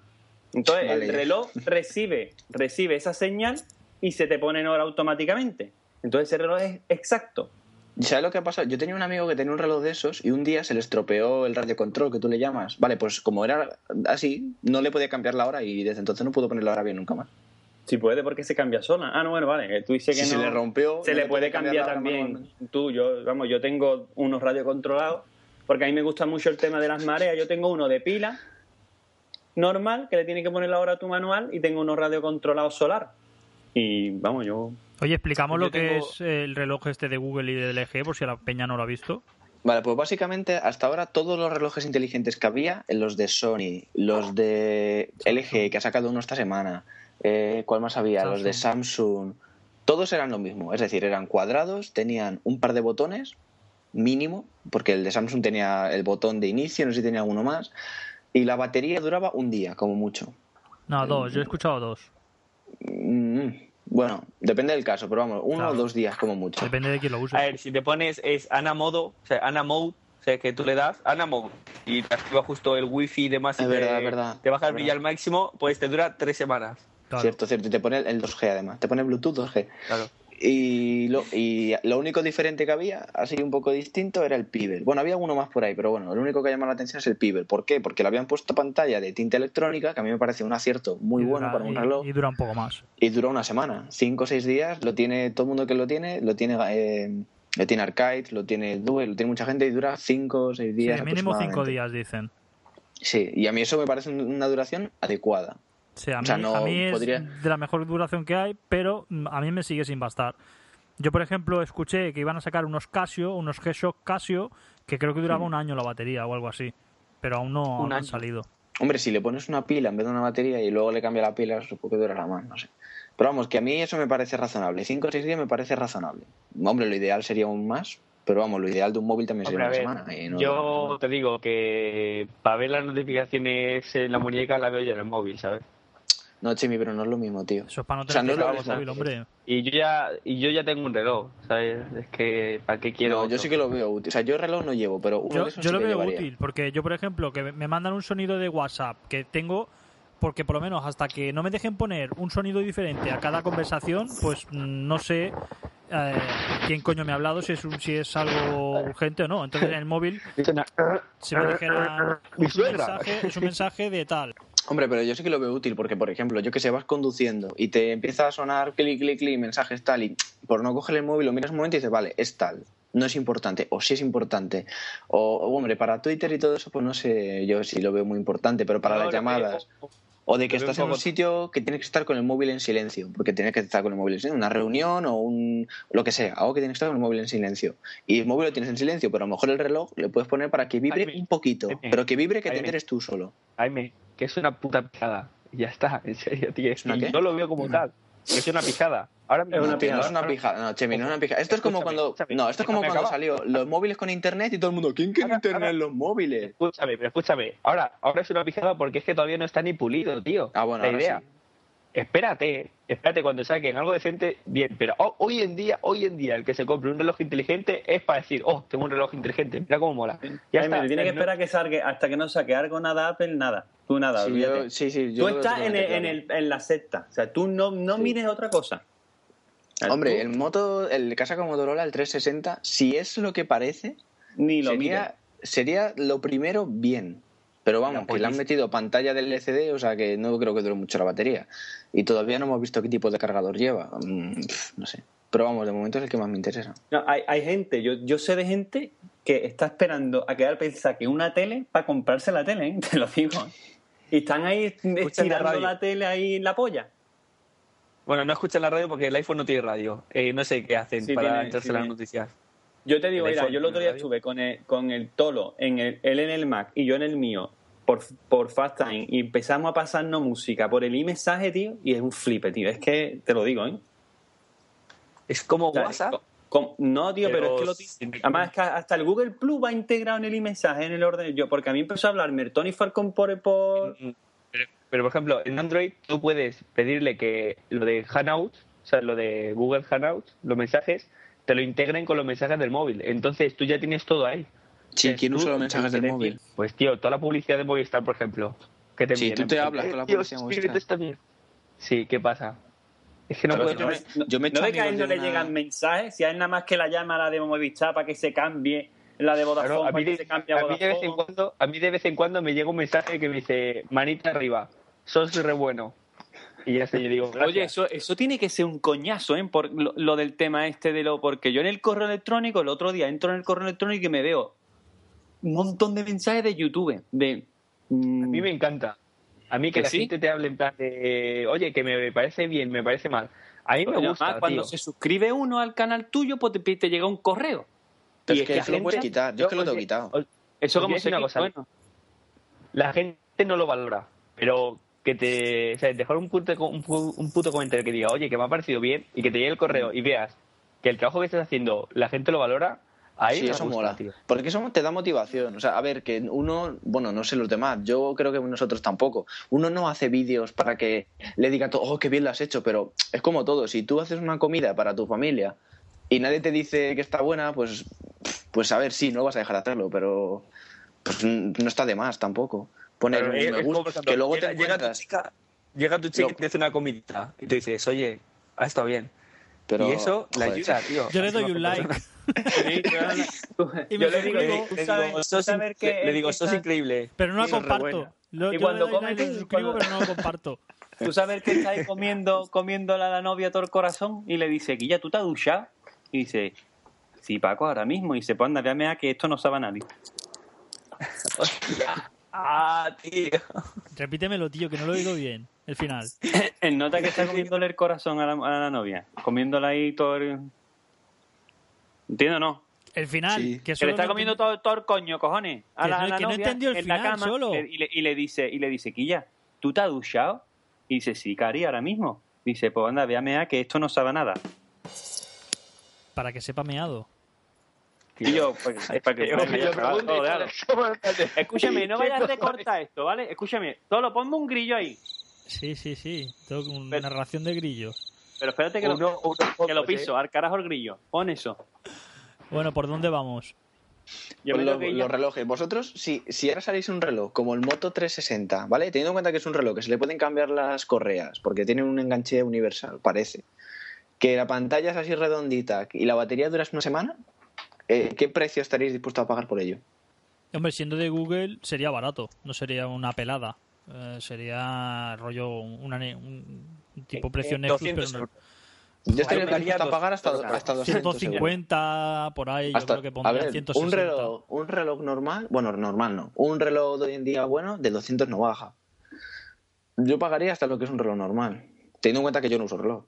Entonces Vale. el reloj recibe, recibe esa señal y se te pone en hora automáticamente. Entonces ese reloj es exacto. ¿Y ¿Sabes lo que ha pasado? Yo tenía un amigo que tenía un reloj de esos y un día se le estropeó el radiocontrol que tú le llamas. Vale, pues como era así, no le podía cambiar la hora y desde entonces no pudo poner la hora bien nunca más. Si puede, porque se cambia sola. Ah, no, bueno, vale. Tú dices que Si no. se le rompió, Se no le puede cambiar hora también. Tú, yo, vamos, yo tengo unos radiocontrolados, porque a mí me gusta mucho el tema de las mareas. Yo tengo uno de pila normal, que le tiene que poner la hora a tu manual, y tengo unos radiocontrolados solar. Y vamos, yo. Oye, explicamos Yo lo que tengo- es el reloj este de Google y de LG, por si la peña no lo ha visto. Vale, pues básicamente hasta ahora todos los relojes inteligentes que había, los de Sony, los de LG que ha sacado uno esta semana, eh, ¿cuál más había? Los de Samsung, todos eran lo mismo, es decir, eran cuadrados, tenían un par de botones mínimo, porque el de Samsung tenía el botón de inicio, no sé si tenía uno más, y la batería duraba un día, como mucho. No, dos, yo he escuchado dos. Mm, bueno, depende del caso, pero vamos, uno Claro. o dos días como mucho. Depende de quién lo use. A ver, si te pones es Ana Modo, o sea, Ana Mode, o sea, que tú le das Ana Mode y te activa justo el wifi y demás y Es te, verdad, es verdad, te baja el brillo al máximo, pues te dura tres semanas. Claro. Cierto, cierto, y te pone el 2G además, te pone Bluetooth 2G. Claro. Y lo, y lo único diferente que había, así un poco distinto, era el Pibel. Bueno, había uno más por ahí, pero bueno, lo único que llama la atención es el Pibel. ¿Por qué? Porque le habían puesto pantalla de tinta electrónica, que a mí me parece un acierto muy bueno para un reloj, Y dura un poco más. y dura una semana. Cinco o seis días, lo tiene todo el mundo que lo tiene, lo tiene, eh, lo tiene Arcade, lo tiene Duel, lo tiene mucha gente y dura cinco o seis Sí, días. mínimo cinco aproximadamente. días, dicen. Sí, y a mí eso me parece un- una duración adecuada. Sí, a mí, O sea, no a mí es podría- de la mejor duración que hay, pero a mí me sigue sin bastar. Yo, por ejemplo, escuché que iban a sacar unos Casio, unos G-Shock Casio, que creo que duraba un año la batería o algo así. Pero aún no, aún han salido. Hombre, si le pones una pila en vez de una batería y luego le cambia la pila, supongo que durará más, no sé. Pero vamos, que a mí eso me parece razonable. Cinco o seis días me parece razonable. Hombre, lo ideal sería un más, pero vamos, lo ideal de un móvil también Hombre, sería una ver, semana. no- yo te digo que para ver las notificaciones en la muñeca la veo ya en el móvil, ¿sabes? No, Chimi, pero no es lo mismo, tío. Eso es para no O sea, tener no que es lo cargar el mismo. móvil, hombre. Y yo ya y yo ya tengo un reloj, ¿sabes? Es que ¿para qué quiero? No, yo sí que lo veo útil. O sea, yo reloj no llevo, pero uno Yo, de esos yo sí lo que veo llevaría. útil, porque yo, por ejemplo, que me mandan un sonido de WhatsApp que tengo, porque por lo menos hasta que no me dejen poner un sonido diferente a cada conversación, pues no sé eh, quién coño me ha hablado, si es, un, si es algo urgente o no. Entonces en el móvil, si me es un, mensaje, es un mensaje de tal. Hombre, pero yo sí que lo veo útil porque, por ejemplo, yo que sé, vas conduciendo y te empieza a sonar clic, clic, clic, mensajes tal y por no coger el móvil lo miras un momento y dices, vale, es tal, no es importante o sí es importante. O, o, hombre, para Twitter y todo eso, pues no sé, yo sí lo veo muy importante, pero para No, las llamadas o de que estás en un sitio que tienes que estar con el móvil en silencio, porque tienes que estar con el móvil en silencio, una reunión o un lo que sea, algo que tienes que estar con el móvil en silencio. Y el móvil lo tienes en silencio, pero a lo mejor el reloj le puedes poner para que vibre Jaime, un poquito, Jaime, pero que vibre que te Jaime. enteres tú solo. Jaime, que es una puta pijada. Ya está, en serio, tío. ¿Es una Y qué? Yo lo veo como tal. Que es una pijada. Ahora mismo- Es una No, tío, no es una no, Chemi, no es una pijada. Esto es como Escúchame, cuando. No, esto es como cuando salió los móviles con internet y todo el mundo. ¿Quién quiere Ahora- internet ahora- en los móviles? Escúchame, pero escúchame. Ahora, ahora es una pijada porque es que todavía no está ni pulido, tío. Ah, bueno, la ahora idea. sí. Espérate, espérate cuando saquen algo decente, bien. Pero ho- hoy en día, hoy en día, el que se compre un reloj inteligente es para decir, oh, tengo un reloj inteligente, mira cómo mola. Ya Jaime, está. tiene que No- esperar que salga hasta que no saque algo nada Apple, nada. Tú nada, Sí, yo- sí, sí, yo tú estás en, el- en, el- en la secta. O sea, tú no, no Sí. mires otra cosa. Hombre, el moto, el sacado Motorola, el 360, si es lo que parece, ni lo sería, sería lo primero bien. Pero vamos, La que le han metido pantalla del LCD, o sea que no creo que dure mucho la batería. Y todavía no hemos visto qué tipo de cargador lleva. Mm, no sé. Pero vamos, de momento es el que más me interesa. No, hay, hay gente, yo, yo sé de gente que está esperando a quedar pensar que una tele para comprarse la tele, ¿eh? te lo digo. Y están ahí la estirando radio. la tele ahí en la polla. Bueno, no escuchan la radio porque el iPhone no tiene radio. Eh, no sé qué hacen Sí para tiene, enterarse sí las tiene. noticias. Yo te digo, El mira, yo el otro día radio. estuve con el, con el Tolo, en el, él en el Mac y yo en el mío, por, por Fast Time, y empezamos a pasarnos música por el e-mensaje, tío, y es un flipe, tío. Es que te lo digo, ¿eh? Es como O sea, WhatsApp. no, tío, pero, Pero es que lo Además, es que hasta el Google Plus va integrado en el e-mensaje, en el orden. Yo, porque a mí empezó a hablarme el Tony Falcon por, por, Mm, Pero, por ejemplo, en Android tú puedes pedirle que lo de Hangouts, o sea, lo de Google Hangouts, los mensajes, te lo integren con los mensajes del móvil. Entonces tú ya tienes todo ahí. Sí, Entonces, ¿quién usa los mensajes del ¿qué móvil? Pues tío, toda la publicidad de Movistar, por ejemplo. Que te Sí, tú te plan, hablas con la "Eh, tío, publicidad de Movistar". a esta mierda". Sí, ¿qué pasa? Es que no Claro, puedo... yo me- yo me ¿No ve que a él no le una- llegan mensajes? Si a él nada más que la llama la de Movistar para que se cambie, la de Vodafone Claro, a, para mí que de, se cambie a a mí de vez en Vodafone. cuando, a mí de vez en cuando me llega un mensaje que me dice, manita arriba, sos re bueno. Y ya sé, yo digo, Oye, gracias. eso, eso tiene que ser un coñazo, ¿eh? Por lo, lo del tema este de lo. Porque yo en el correo electrónico, el otro día entro en el correo electrónico y me veo un montón de mensajes de YouTube. De. mm, A mí me encanta. A mí que, ¿Que la sí? gente te hable en plan de, oye, que me parece bien, me parece mal. A mí me Además, gusta, cuando tío. se suscribe uno al canal tuyo, pues te, te llega un correo. Pero Y es que la eso lo puedes quitar. Yo es que lo tengo Oye, quitado. oye, Eso como se decir una cosa. bueno. La gente no lo valora, pero que te, o sea, dejar un puto, un, un puto comentario que diga, oye, que me ha parecido bien, y que te llegue el correo y veas que el trabajo que estás haciendo la gente lo valora, ahí sí, eso gusta, mola. tío. Porque eso te da motivación. O sea, a ver, que uno, bueno, no sé los demás, yo creo que nosotros tampoco. Uno no hace vídeos para que le diga todo, oh, qué bien lo has hecho, pero es como todo. Si tú haces una comida para tu familia y nadie te dice que está buena, pues, pues a ver, sí, no vas a dejar de hacerlo, pero pues, no está de más tampoco. Poner un me gusta, que luego llega, te llega tu chica, llega tu chica y te hace una comidita y te dices, oye, ha estado bien. Pero, y eso le joder, ayuda, tío. Yo le doy un like. Sí, yo, Y yo me le digo, tú Le sabes- digo, tú sos le digo, sos increíble. Pero no la comparto. Lo- Y yo cuando le doy like, le suscribo, pero no lo comparto. Tú sabes que está ahí comiendo, comiéndole a la novia todo el corazón y le dice, Guilla, ¿tú te has duchado? Y dice, sí, Paco, ahora mismo. Y dice, pues anda, véame a que esto no sabe a nadie. Ah, tío. Repítemelo, tío, que no lo he oído bien. El final. Él nota que está comiéndole el corazón a la, a la novia. Comiéndole ahí todo el... ¿Entiendes o no? El final. Sí. Que, le está no comiendo todo, todo el coño, cojones. A Que la, no- a la que no novia entendió el en la final cama solo. Y, le, y le dice, y le dice, Quilla, ¿tú te has duchado? Y dice, sí, Cari, ahora mismo. Dice, pues anda, véame a que esto no sabe nada. Para que sepa meado. Y yo, pues, es para que Yo- para que todo algo. Escúchame, no vayas a recortar esto, ¿vale? Escúchame, solo ponme un grillo ahí. Sí, sí, sí. Todo con Pero- narración de grillos. Pero espérate que, lo, Uno- que lo ¿eh? piso, al carajo el grillo. Pon eso. Bueno, ¿por dónde vamos? Yo Pues lo- los ya. relojes. Vosotros, si, si ahora salís un reloj como el Moto 360, ¿vale? Teniendo en cuenta que es un reloj que se le pueden cambiar las correas, porque tiene un enganche universal, parece. Que la pantalla es así redondita y la batería dura una semana, eh, ¿qué precio estaréis dispuestos a pagar por ello? Hombre, siendo de Google sería barato. No sería una pelada. Eh, sería rollo una un tipo precio Netflix, 200 pero no-. Yo estaría dispuesto a pagar hasta, hasta 200 euros. 150 por ahí, yo Hasta- creo que a pondría ver, 160. un reloj, un reloj normal, bueno, normal no, un reloj de hoy en día bueno, de 200 no baja. Yo pagaría hasta lo que es un reloj normal, teniendo en cuenta que yo no uso reloj.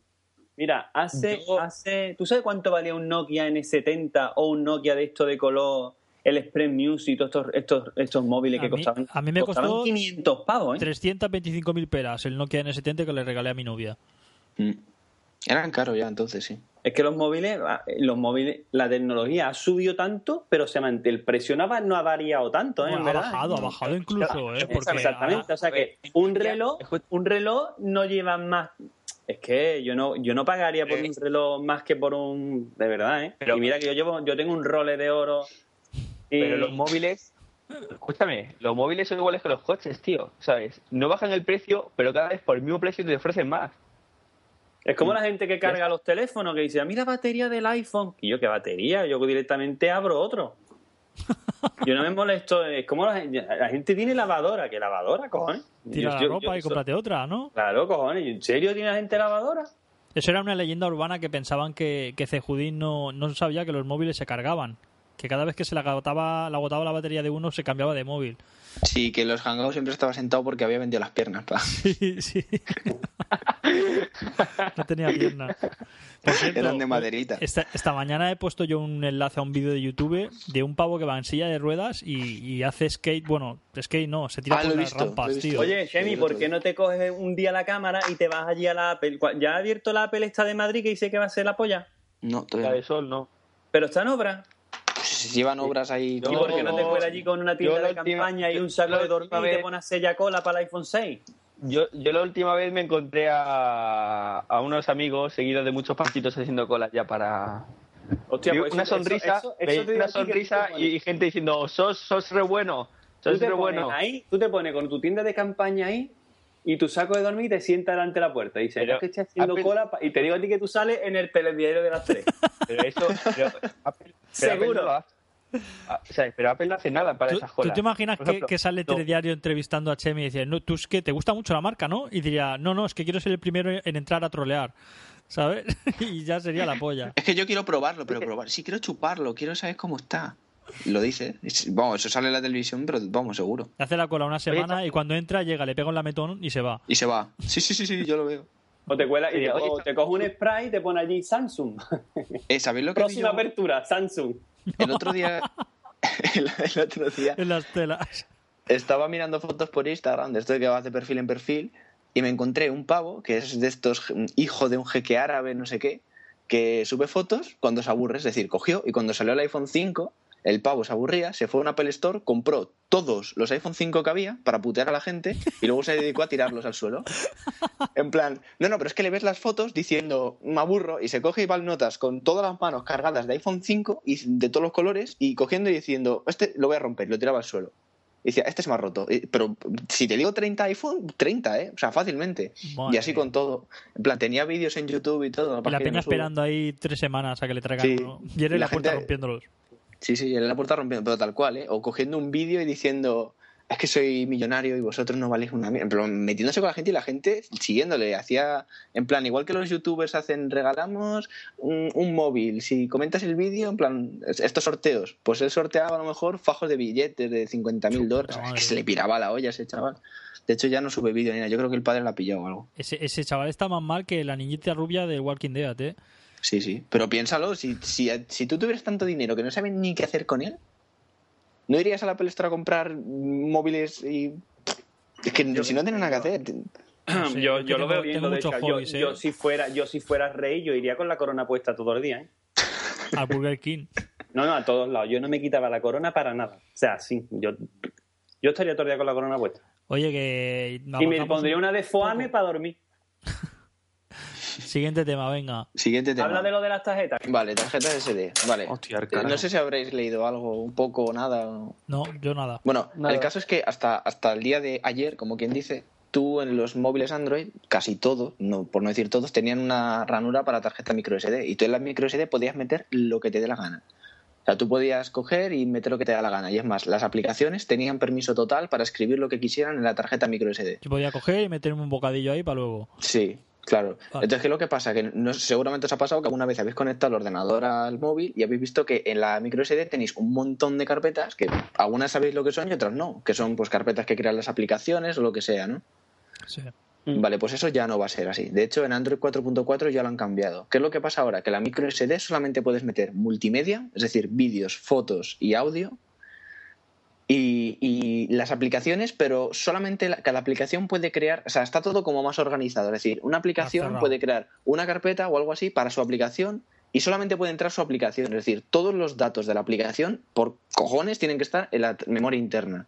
Mira, hace, Yo- hace. ¿Tú sabes cuánto valía un Nokia N70 o un Nokia de esto de color, el Express Music y todos estos, estos, estos móviles que mí- costaban? a mí me costaban costó 500 pavos, ¿eh? 325.000 peras el Nokia N70 que le regalé a mi novia. Mm. Eran caros ya entonces, sí. Es que los móviles, ah, los móviles, la tecnología ha subido tanto, pero se mant- el precio no ha, no ha variado tanto, ¿eh? Bueno, En ha verdad. bajado, ha bajado incluso, ¿eh? Porque Exactamente, o sea que un reloj, un reloj no lleva más. Es que yo no, yo no pagaría por Eh. un reloj más que por un, de verdad, ¿eh? Pero- y mira que yo llevo, yo tengo un role de oro. Y, Pero los móviles, escúchame, los móviles son iguales que los coches, tío, ¿sabes? No bajan el precio, pero cada vez por el mismo precio te ofrecen más. es como la gente que carga los teléfonos que dice, mira batería del iPhone. Y yo, ¿qué batería? Yo directamente abro otro. Yo no me molesto, es como la, gente- la gente tiene lavadora, ¿qué lavadora, cojones? tira Yo- la yo- ropa yo- y cómprate otra, ¿no? Claro, cojones, ¿en serio tiene la gente lavadora? Eso era una leyenda urbana que pensaban que, que Cejudín no, no sabía que los móviles se cargaban. Que cada vez que se le agotaba, le agotaba la batería de uno se cambiaba de móvil. Sí, que los hangouts siempre estaba sentado porque había vendido las piernas. pa. Sí, sí. no tenía piernas. Eran de maderita. Esta, esta mañana he puesto yo un enlace a un vídeo de YouTube de un pavo que va en silla de ruedas y, y hace skate. Bueno, skate no, se tira Ah, por las visto, rampas, tío. Oye, Shemi, ¿por qué no te coges un día la cámara y te vas allí a la Apple? ¿Ya ha abierto la Apple esta de Madrid que dice que va a ser la polla? No, La todavía de no. sol, no. Pero está en obra. Pues llevan obras ahí. Yo- ¿Y por qué no te fuera allí con una tienda de última- campaña y un saco de dormir y te pones a sella cola para el iPhone 6? Yo, yo la última vez me encontré a, a unos amigos seguidos de muchos partidos haciendo colas ya para, Hostia, pues una eso- sonrisa, eso- eso una sonrisa y gente diciendo, sos, sos re bueno, Tú sos te re bueno. ahí, tú te pones con tu tienda de campaña ahí y tu saco de dormir y te sientas delante de la puerta y dices, Pero es que estoy haciendo Apple- cola pa-". y te digo a ti que tú sales en el telediario de las tres. Pero eso, pero Apple, pero Apple Seguro. no lo hace. O sea, pero Apple no hace nada para ¿Tú, esas tú colas. te imaginas que, sale no. Telediario entrevistando a Chemi y dice, no, tú es que te gusta mucho la marca, ¿no? Y diría, no, no, es que quiero ser el primero en entrar a trolear, ¿sabes? y ya sería la polla. Es que yo quiero probarlo, pero probar. Sí, quiero chuparlo, quiero saber cómo está. Lo dice. Vamos, eso sale en la televisión, pero vamos, seguro. Hace la cola una semana y cuando entra llega, le pega un lametón y se va. Y se va. Sí, sí, sí, sí, yo lo veo. O te cuela y te, o te coge un spray y te pone allí Samsung. Eh, ¿Sabéis lo que Próxima yo? apertura, Samsung. El otro día. el, el otro día En las telas. estaba mirando fotos por Instagram de esto de que vas de perfil en perfil y me encontré un pavo que es de estos mm, hijo de un jeque árabe, no sé qué, que sube fotos cuando se aburre. Es decir, cogió y cuando salió el iPhone 5, el pavo se aburría, se fue a un Apple Store, compró todos los iPhone 5 que había para putear a la gente y luego se dedicó a tirarlos al suelo. En plan, no, no, pero es que le ves las fotos diciendo, me aburro, y se coge y va notas con todas las manos cargadas de iPhone 5 y de todos los colores y cogiendo y diciendo, este lo voy a romper, lo tiraba al suelo. Y decía, este se me ha roto. Pero si te digo 30 iPhone, 30, ¿eh? O sea, fácilmente. Madre y así con todo. En plan, tenía vídeos en YouTube y todo. la peña no esperando ahí tres semanas a que le traigan Sí. uno. Y él la, la puerta gente- rompiéndolos. Sí, sí, en la puerta rompiendo, pero tal cual, ¿eh? O cogiendo un vídeo y diciendo, es que soy millonario y vosotros no valéis una mierda. Pero metiéndose con la gente y la gente siguiéndole. Hacía, en plan, igual que los youtubers hacen, regalamos un, un móvil. Si comentas el vídeo, en plan, es- estos sorteos, pues él sorteaba a lo mejor fajos de billetes de 50.000 dólares. Es que se le piraba la olla a ese chaval. De hecho, ya no sube vídeo ni nada. Yo creo que el padre la pilló o algo. Ese, ese chaval está más mal que la niñita rubia de Walking Dead, ¿eh? Sí, sí. Pero piénsalo, si, si, si tú tuvieras tanto dinero que no sabes ni qué hacer con él, ¿no irías a la Apple Store a comprar móviles y... Es que si no tienes nada que hacer... No sé, yo, yo lo veo bien. tengo lo de yo, ¿eh? yo si fuera, yo si fuera rey, yo iría con la corona puesta todo el día. ¿eh? Al Burger King. No, no, a todos lados. Yo no me quitaba la corona para nada. O sea, sí, yo, yo estaría todo el día con la corona puesta. Oye, que... y me pondría un una de foame para dormir. Siguiente tema, venga. Siguiente tema. Habla de lo de las tarjetas. Vale, tarjetas SD. Vale. Hostia, Eh, no sé si habréis leído algo, un poco o nada. No, yo nada. Bueno, Nada. el caso es que hasta, hasta el día de ayer, como quien dice, tú en los móviles Android, casi todos, no, por no decir todos, tenían una ranura para tarjeta micro SD. Y tú en la micro SD podías meter lo que te dé la gana. O sea, tú podías coger y meter lo que te da la gana. Y es más, las aplicaciones tenían permiso total para escribir lo que quisieran en la tarjeta micro SD. Yo podía coger y meterme un bocadillo ahí para luego. Sí, claro. Vale. Entonces, ¿qué es lo que pasa? Que no, seguramente os ha pasado que alguna vez habéis conectado el ordenador al móvil y habéis visto que en la micro SD tenéis un montón de carpetas que algunas sabéis lo que son y otras no, que son pues carpetas que crean las aplicaciones o lo que sea, ¿no? Sí. Mm. Vale, pues eso ya no va a ser así. De hecho, en Android 4.4 ya lo han cambiado. ¿Qué es lo que pasa ahora? Que la micro SD solamente puedes meter multimedia, es decir, vídeos, fotos y audio. Y, y las aplicaciones, pero solamente la, cada aplicación puede crear, o sea, está todo como más organizado. Es decir, una aplicación puede crear una carpeta o algo así para su aplicación y solamente puede entrar su aplicación. Es decir, todos los datos de la aplicación, por cojones, tienen que estar en la memoria interna.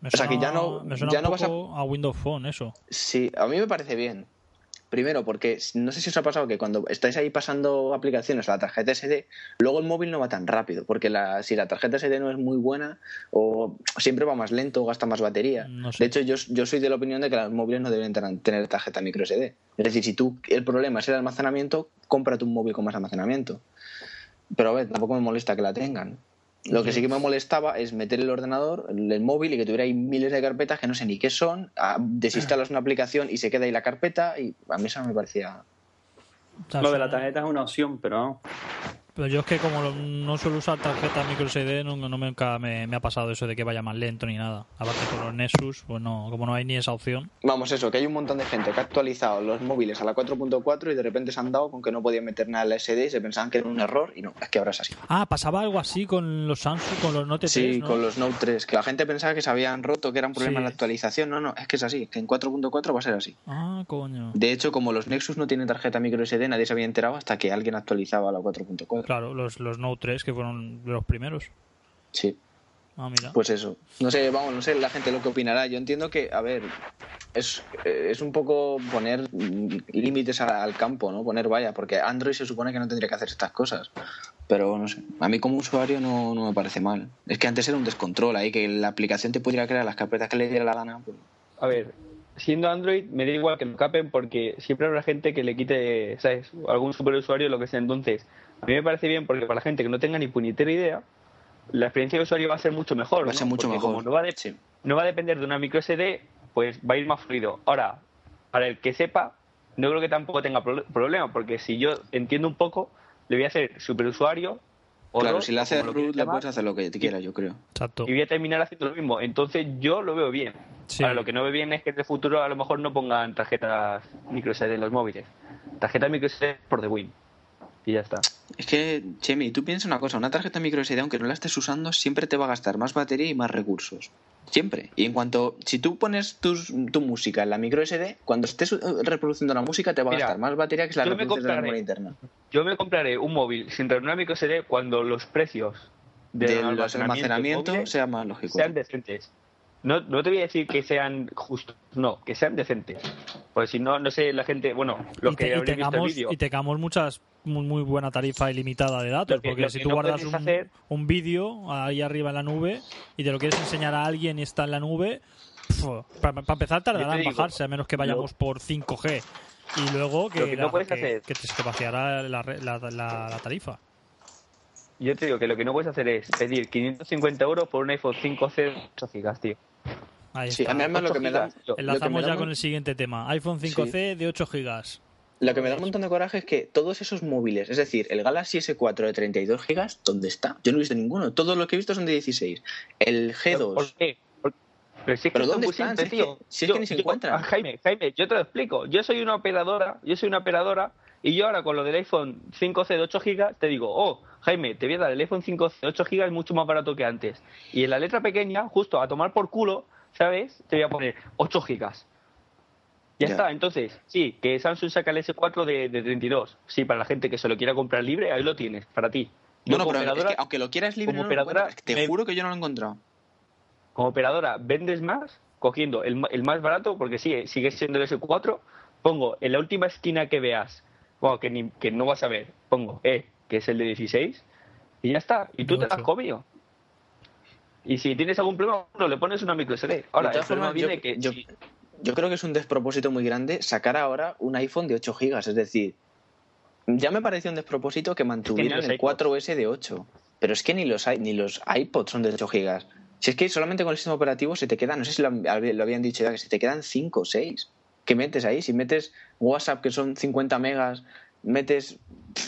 Me O sea, que ya no- me suena ya un no vas a- a... Windows Phone, eso. Sí, a mí me parece bien. Primero, porque no sé si os ha pasado que cuando estáis ahí pasando aplicaciones a la tarjeta SD, luego el móvil no va tan rápido, porque la, si la tarjeta SD no es muy buena, o siempre va más lento o gasta más batería. No sé. De hecho, yo, yo soy de la opinión de que los móviles no deben tener, tener tarjeta micro SD. Es decir, si tú el problema es el almacenamiento, cómprate un móvil con más almacenamiento. Pero a ver, tampoco me molesta que la tengan. Lo que sí que me molestaba es meter el ordenador, el, el móvil y que tuviera ahí miles de carpetas que no sé ni qué son, desinstalas una aplicación y se queda ahí la carpeta y a mí eso me parecía... Lo de la tarjeta es una opción, pero. Pero yo es que como no suelo usar tarjeta micro SD, no, no me, nunca me, me ha pasado eso de que vaya más lento ni nada. Aparte con los Nexus, pues no, como no hay ni esa opción. Vamos, eso, que hay un montón de gente que ha actualizado los móviles a la 4.4 y de repente se han dado con que no podían meter nada en la SD y se pensaban que era un error y no, es que ahora es así. Ah, pasaba algo así con los Samsung, con los Note 3, Sí, ¿no? con los Note 3, que la gente pensaba que se habían roto, que era un problema Sí. en la actualización. No, no, es que es así, que en 4.4 va a ser así. Ah, coño. De hecho, como los Nexus no tienen tarjeta micro SD, nadie se había enterado hasta que alguien actualizaba a la 4.4. Claro, los, los Note 3 que fueron los primeros. Sí. Ah, mira. Pues eso. No sé, vamos, no sé la gente lo que opinará. Yo entiendo que, a ver, es, es un poco poner límites al campo, ¿no? Poner vaya, porque Android se supone que no tendría que hacer estas cosas. Pero no sé, a mí como usuario no, no me parece mal. Es que antes era un descontrol ahí, que la aplicación te pudiera crear las carpetas que le diera la gana. pues, A ver, siendo Android, me da igual que lo capen porque siempre habrá gente que le quite, ¿sabes? Algún superusuario lo que sea. Entonces, a mí me parece bien porque para la gente que no tenga ni puñetera idea, la experiencia de usuario va a ser mucho mejor. Va a ser ¿no? mucho Porque mejor. Como no va, de- Sí. no va a depender de una micro SD, pues va a ir más fluido. Ahora, para el que sepa, no creo que tampoco tenga pro- problema, porque si yo entiendo un poco, le voy a hacer superusuario. o Claro, dos, si le haces root, le puedes hacer lo que te quieras, yo creo. Exacto. y voy a terminar haciendo lo mismo. Entonces yo lo veo bien. Sí. Ahora, lo que no veo bien es que en el futuro a lo mejor no pongan tarjetas micro SD en los móviles. Tarjetas micro SD por The Win. Y ya está. Es que, Chemi, tú piensas una cosa, una tarjeta micro SD, aunque no la estés usando, siempre te va a gastar más batería y más recursos. Siempre. Y en cuanto, si tú pones tus- tu música en la micro SD, cuando estés eh, reproduciendo la música te va a Mira, gastar más batería que si la reproduces de la memoria interna. Yo me compraré un móvil sin una micro SD cuando los precios De los almacenamientos móviles sea más lógico. sean decentes. No, no te voy a decir que sean justos, no, que sean decentes. Porque si no, no sé, la gente, bueno, los y, que te- y habréis visto el tengamos, vídeo, y tengamos muchas muy, muy buena tarifa ilimitada de datos que- porque si tú no guardas un, hacer- un vídeo ahí arriba en la nube y te lo quieres enseñar a alguien y está en la nube para empezar tardará en bajarse a menos que vayamos por 5G y luego que, Lo que no la- puedes que- hacer- que te, vaciará la, la- la- tarifa yo te digo que lo que no puedes hacer es pedir 550 euros por un iPhone 5C 8 gigas, tío. Ahí Sí, está a mí además lo 8 que me da, yo- lo me enlazamos da ya con el siguiente tema iPhone 5C de 8 gigas Lo que me da un montón de coraje es que todos esos móviles, es decir, el Galaxy S4 de 32 GB, ¿dónde está? Yo no he visto ninguno. Todos los que he visto son de 16. El G2. ¿Por qué? Pero si es que ¿Pero esto es dónde están? simple, Si es que- si es que ni se encuentran. ah, Jaime, Jaime, yo te lo explico. Yo soy una operadora, yo soy una operadora y yo ahora con lo del iPhone 5C de 8 GB te digo, oh, Jaime, te voy a dar el iPhone 5C de 8 GB mucho más barato que antes. Y en la letra pequeña, justo a tomar por culo, ¿sabes? Te voy a poner 8 GB. Ya, Ya. está, entonces, sí, que Samsung saca el S4 de, de 32. Sí, para la gente que se lo quiera comprar libre, ahí lo tienes, para ti. Yo Bueno, como pero es operadora- que aunque lo quieras libre, como no operadora, te me- juro que yo no lo he encontrado. como operadora vendes más cogiendo el, el más barato, porque sí, sigue siendo el S4, pongo en la última esquina que veas, bueno, que, ni- que no vas a ver, pongo E, que es el de 16, y ya está, y tú te lo has comido. Y si tienes algún problema, bueno, le pones una micro SD. Ahora, De el todas problema formas, yo- viene que yo- si- Yo creo que es un despropósito muy grande sacar ahora un iPhone de 8 GB. Es decir, ya me pareció un despropósito que mantuvieran el iPods. 4S de 8. Pero es que ni los, ni los iPods son de 8 GB. Si es que solamente con el sistema operativo se te quedan, no sé si lo, lo habían dicho ya, que se te quedan 5 o 6. ¿Qué metes ahí? Si metes WhatsApp, que son 50 megas, metes.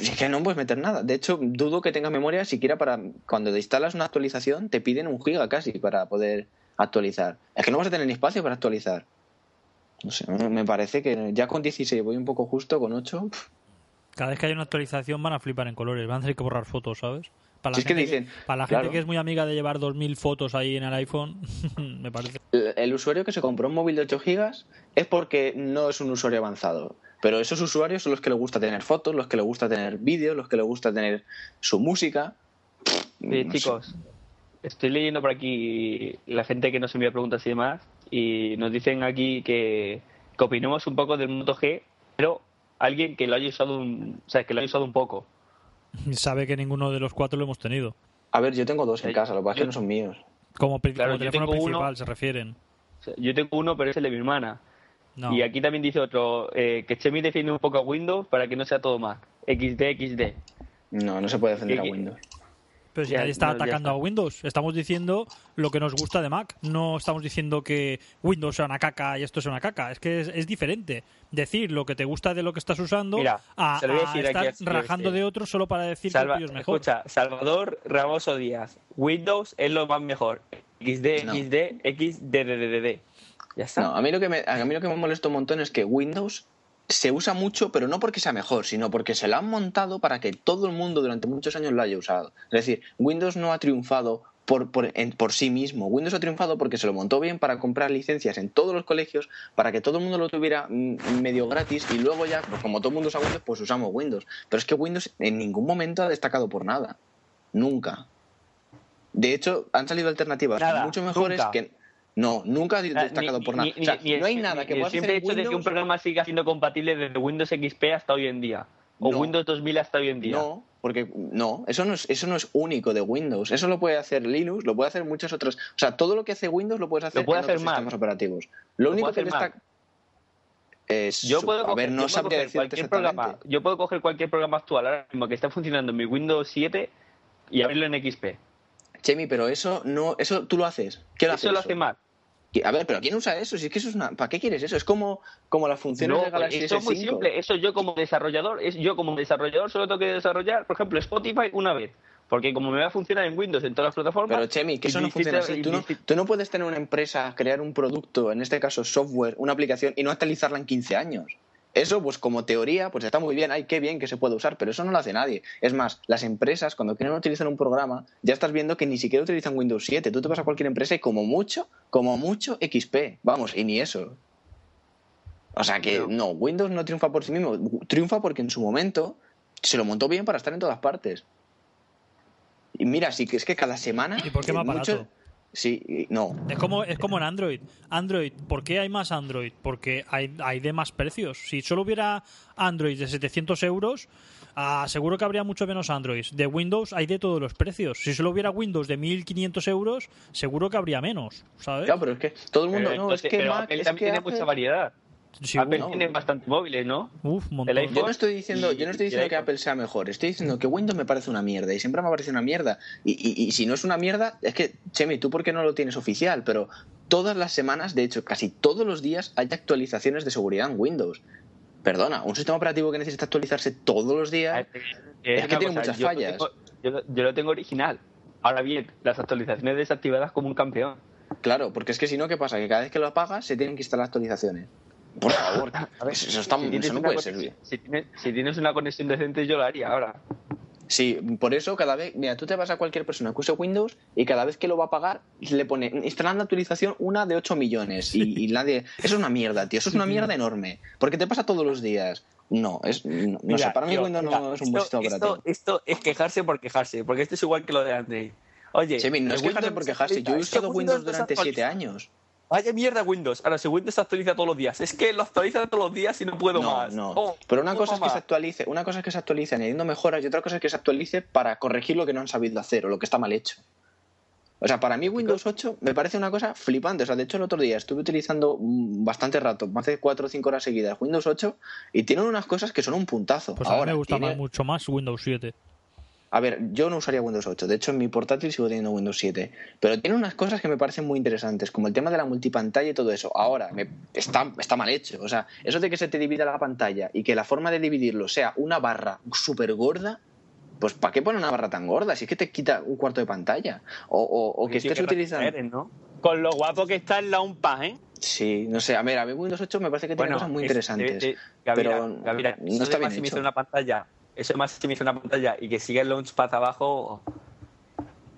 Es que no puedes meter nada. De hecho, dudo que tengas memoria siquiera para. Cuando te instalas una actualización, te piden un giga casi para poder actualizar. Es que no vas a tener ni espacio para actualizar. No sé, me parece que ya con 16 voy un poco justo, con 8. pff, cada vez que hay una actualización van a flipar en colores van a tener que borrar fotos ¿sabes? para la, Si es que gente, dicen, para la claro. gente que es muy amiga de llevar 2000 fotos ahí en el iPhone me parece El, el usuario que se compró un móvil de 8 gigas es porque no es un usuario avanzado. Pero esos usuarios son los que le gusta tener fotos, los que le gusta tener vídeos, los que le gusta tener su música. Sí, No sé. chicos, estoy leyendo por aquí la gente que nos envía preguntas y demás, y nos dicen aquí que, que opinemos un poco del Moto G, pero alguien que lo haya usado un, o sea, que lo haya usado un poco. sabe que ninguno de los cuatro lo hemos tenido A ver, yo tengo dos en Eh, casa, lo que pasa es que no son míos. como, Claro, como yo teléfono tengo uno- principal se refieren yo tengo uno, pero es el de mi hermana. No. Y aquí también dice otro, eh, que Chemi defiende un poco a Windows para que no sea todo Mac. XD, XD. No, no se puede defender a Windows. Pero si Ya, nadie está no, atacando está. a Windows, estamos diciendo lo que nos gusta de Mac. No estamos diciendo que Windows sea una caca y esto sea una caca. Es que es, es diferente decir lo que te gusta de lo que estás usando Mira, a, se lo voy a a decir aquí estar rajando este. de otro solo para decir Salva- que el tuyo es mejor. escucha, Salvador Ramoso Díaz. Windows es lo más mejor. XD, No. XD, XDDDD. Ya está. No, a mí, lo que me, a mí lo que me molesta un montón es que Windows se usa mucho, pero no porque sea mejor, sino porque se lo han montado para que todo el mundo durante muchos años lo haya usado. Es decir, Windows no ha triunfado por, por, en- por sí mismo. Windows ha triunfado porque se lo montó bien para comprar licencias en todos los colegios, para que todo el mundo lo tuviera mm, medio gratis y luego ya, pues como todo el mundo usa Windows, pues usamos Windows. Pero es que Windows en ningún momento ha destacado por nada. Nunca. De hecho, han salido alternativas Nada, mucho mejores nunca. que. No, nunca ha O sea, destacado ni- por nada. ni- o sea, ni- no hay nada que puedas hacer en hecho de que un Windows. programa siga siendo compatible desde Windows XP hasta hoy en día. O No. Windows 2000 hasta hoy en día. No, porque no, eso no, es, eso no es único de Windows. Eso lo puede hacer Linux, lo puede hacer muchas otras. O sea, todo lo que hace Windows lo puedes hacer Lo puede en hacer otros Mac. sistemas operativos. Lo, Lo único que destaca es. Yo puedo a coger, ver, no yo puedo sabría coger decirte cualquier programa. Yo puedo coger cualquier programa actual ahora mismo que está funcionando en mi Windows 7 y abrirlo en XP. Chemi, pero eso no, eso tú lo haces. ¿Qué lo Eso lo hace Mac. A ver, pero ¿quién usa eso? Si es que eso es una, ¿para qué quieres eso? Es como, como las funciones No, de Galaxy eso es muy S5. simple. Eso yo como desarrollador, es yo como desarrollador solo tengo que desarrollar, por ejemplo, Spotify una vez. Porque como me va a funcionar en Windows en todas las plataformas. Pero Chemi, que eso no funciona así. no, tú no puedes tener una empresa, crear un producto, en este caso software, una aplicación, y no actualizarla en 15 años. Eso, pues como teoría, pues está muy bien, ay, qué bien que se puede usar, pero eso no lo hace nadie. Es más, las empresas, cuando quieren utilizar un programa, ya estás viendo que ni siquiera utilizan Windows 7. Tú te vas a cualquier empresa y como mucho, como mucho XP. Vamos, y ni eso. O sea que No. Windows no triunfa por sí mismo. Triunfa porque en su momento se lo montó bien para estar en todas partes. Y mira, sí que es que cada semana. ¿Y por qué más mucho- barato? Sí, no. Es como, es como en Android. Android, ¿por qué hay más Android? Porque hay, hay de más precios. Si solo hubiera Android de 700 euros, ah, seguro que habría mucho menos Android. De Windows hay de todos los precios. Si solo hubiera Windows de 1500 euros, seguro que habría menos, ¿sabes? Claro, pero es que todo el mundo. Pero no, es que pero Mac. Apple es también que tiene hace- mucha variedad. Sí, Apple uf, tiene bastante móviles, ¿no? uf, un montón. el iPhone- Yo no estoy diciendo, yo no estoy diciendo que. Apple sea mejor, estoy diciendo que Windows me parece una mierda y siempre me ha parecido una mierda. Y, y- y si no es una mierda, es que, Chemi, tú por qué no lo tienes oficial, pero todas las semanas, de hecho, casi todos los días hay actualizaciones de seguridad en Windows. Perdona, un sistema operativo que necesita actualizarse todos los días. Es que tiene muchas yo lo fallas. tengo- yo, lo, yo lo tengo original. Ahora bien, las actualizaciones desactivadas como un campeón. Claro, porque es que si no, ¿qué pasa? Que cada vez que lo apagas se tienen que instalar actualizaciones. Por favor, eso, está- Si eso no puede servir. Si tienes, si tienes una conexión decente, yo lo haría ahora. Sí, por eso cada vez, mira, tú te vas a cualquier persona que use Windows y cada vez que lo va a pagar le pone instalando actualización una de 8 millones y, y nadie, eso es una mierda, tío, eso es una mierda enorme, porque te pasa todos los días. No, es no, Mira, sé, para mí Windows mira, no es un buen esto, sistema esto, esto es quejarse por quejarse, porque esto es igual que lo de Android. Oye, Chemi, no es que quejarse Windows por quejarse, yo he usado Windows durante desactualiza. 7 años. Vaya mierda Windows. Ahora, si Windows se actualiza todos los días, es que lo actualiza todos los días y no puedo No, más. no. Oh, Pero una no cosa es que más. se actualice, una cosa es que se actualice añadiendo mejoras y otra cosa es que se actualice para corregir lo que no han sabido hacer o lo que está mal hecho. O sea, para mí Windows 8 me parece una cosa flipante. O sea, de hecho el otro día estuve utilizando mm, bastante rato, más de 4 o 5 horas seguidas, Windows 8 y tienen unas cosas que son un puntazo. Pues a mí Ahora, me gusta tiene- más- mucho más Windows 7. A ver, yo no usaría Windows 8. De hecho, en mi portátil sigo teniendo Windows 7. Pero tiene unas cosas que me parecen muy interesantes, como el tema de la multipantalla y todo eso. Ahora, me- está, está mal hecho. O sea, eso de que se te divida la pantalla y que la forma de dividirlo sea una barra súper gorda, pues ¿para qué poner una barra tan gorda? Si es que te quita un cuarto de pantalla. O, o- o que estés que utilizando... eres, ¿no? Con lo guapo que está en la UNPAG, ¿eh? Sí, no sé. A ver, a mí Windows 8 me parece que tiene cosas muy es- interesantes. de- de- Gavira, pero Gavira, no está de bien hecho. una pantalla, eso de maximizar una pantalla y que siga el launchpad abajo,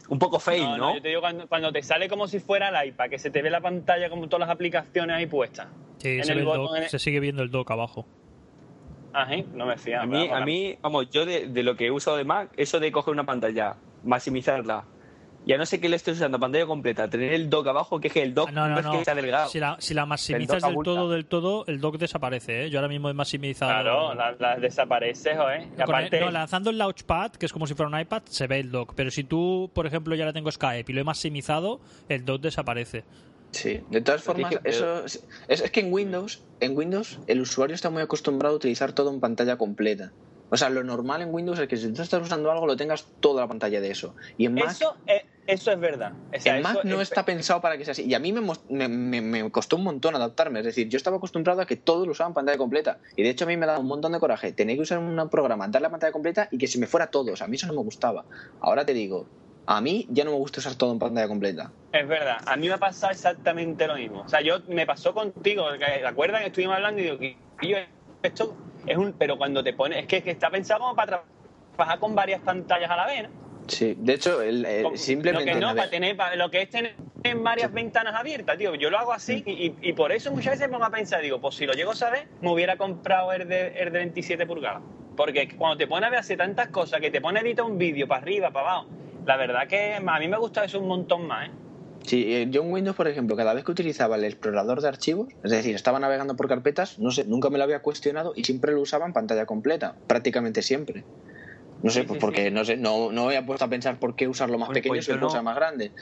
un poco fail, ¿no? no, yo te digo cuando, cuando te sale como si fuera el iPad, que se te ve la pantalla como todas las aplicaciones ahí puestas. Sí, En se, el ve el botón, dock, en el- se sigue viendo el dock abajo. Ajá, no me fío. A mí, a mí, vamos, yo de, de lo que he usado de Mac, eso de coger una pantalla, maximizarla, ya no sé qué le estoy usando, pantalla completa, tener el dock abajo, que es que el dock Ah, no, no, es no. que sea delgado. Si la, si la maximizas del abulta. todo, del todo, el dock desaparece, ¿eh? Yo ahora mismo he maximizado... Claro, la, la desaparece, joder. Y Con el- aparte, no, lanzando el Launchpad, que es como si fuera un iPad, se ve el dock. Pero si tú, por ejemplo, ya la tengo Skype y lo he maximizado, el dock desaparece. Sí, de todas formas, es que- eso es, es- es que en Windows, en Windows, el usuario está muy acostumbrado a utilizar todo en pantalla completa. O sea, lo normal en Windows es que si tú estás usando algo, lo tengas toda la pantalla de eso. Y en Mac, eso, es, eso es verdad. O sea, Mac no es- está pensado para que sea así. Y a mí me, me, me- costó un montón adaptarme. Es decir, yo estaba acostumbrado a que todos lo usaban pantalla completa. Y de hecho a mí me da un montón de coraje. Tener que usar un programa, darle la pantalla completa y que se me fuera todo. O sea, a mí eso no me gustaba. Ahora te digo, a mí ya no me gusta usar todo en pantalla completa. Es verdad, a mí me ha pasado exactamente lo mismo. O sea, yo me pasó contigo, ¿te acuerdas que estuvimos hablando y digo, que yo esto es un... Pero cuando te pones, es que, que está pensado como para trabajar con varias pantallas a la vez, ¿no? Sí, de hecho, el- el- Como- simplemente... Lo que no, navega- para tener, para- lo que es tener varias ventanas abiertas, tío. Yo lo hago así y, por eso muchas veces me pongo a pensar, digo, pues si lo llego a saber, me hubiera comprado el de, el de 27 pulgadas. Porque cuando te pones a ver hacer tantas cosas, que te pone a editar un vídeo para arriba, para abajo, la verdad que a mí me gusta eso un montón más, ¿eh? Sí, eh, yo en Windows, por ejemplo, cada vez que utilizaba el explorador de archivos, es decir, estaba navegando por carpetas, no sé, nunca me lo había cuestionado y siempre lo usaba en pantalla completa, prácticamente siempre. No sé, Sí, pues sí, porque sí. no sé, no, no me había puesto a pensar por qué usarlo más Pues- pequeño pues si yo lo no. más grande.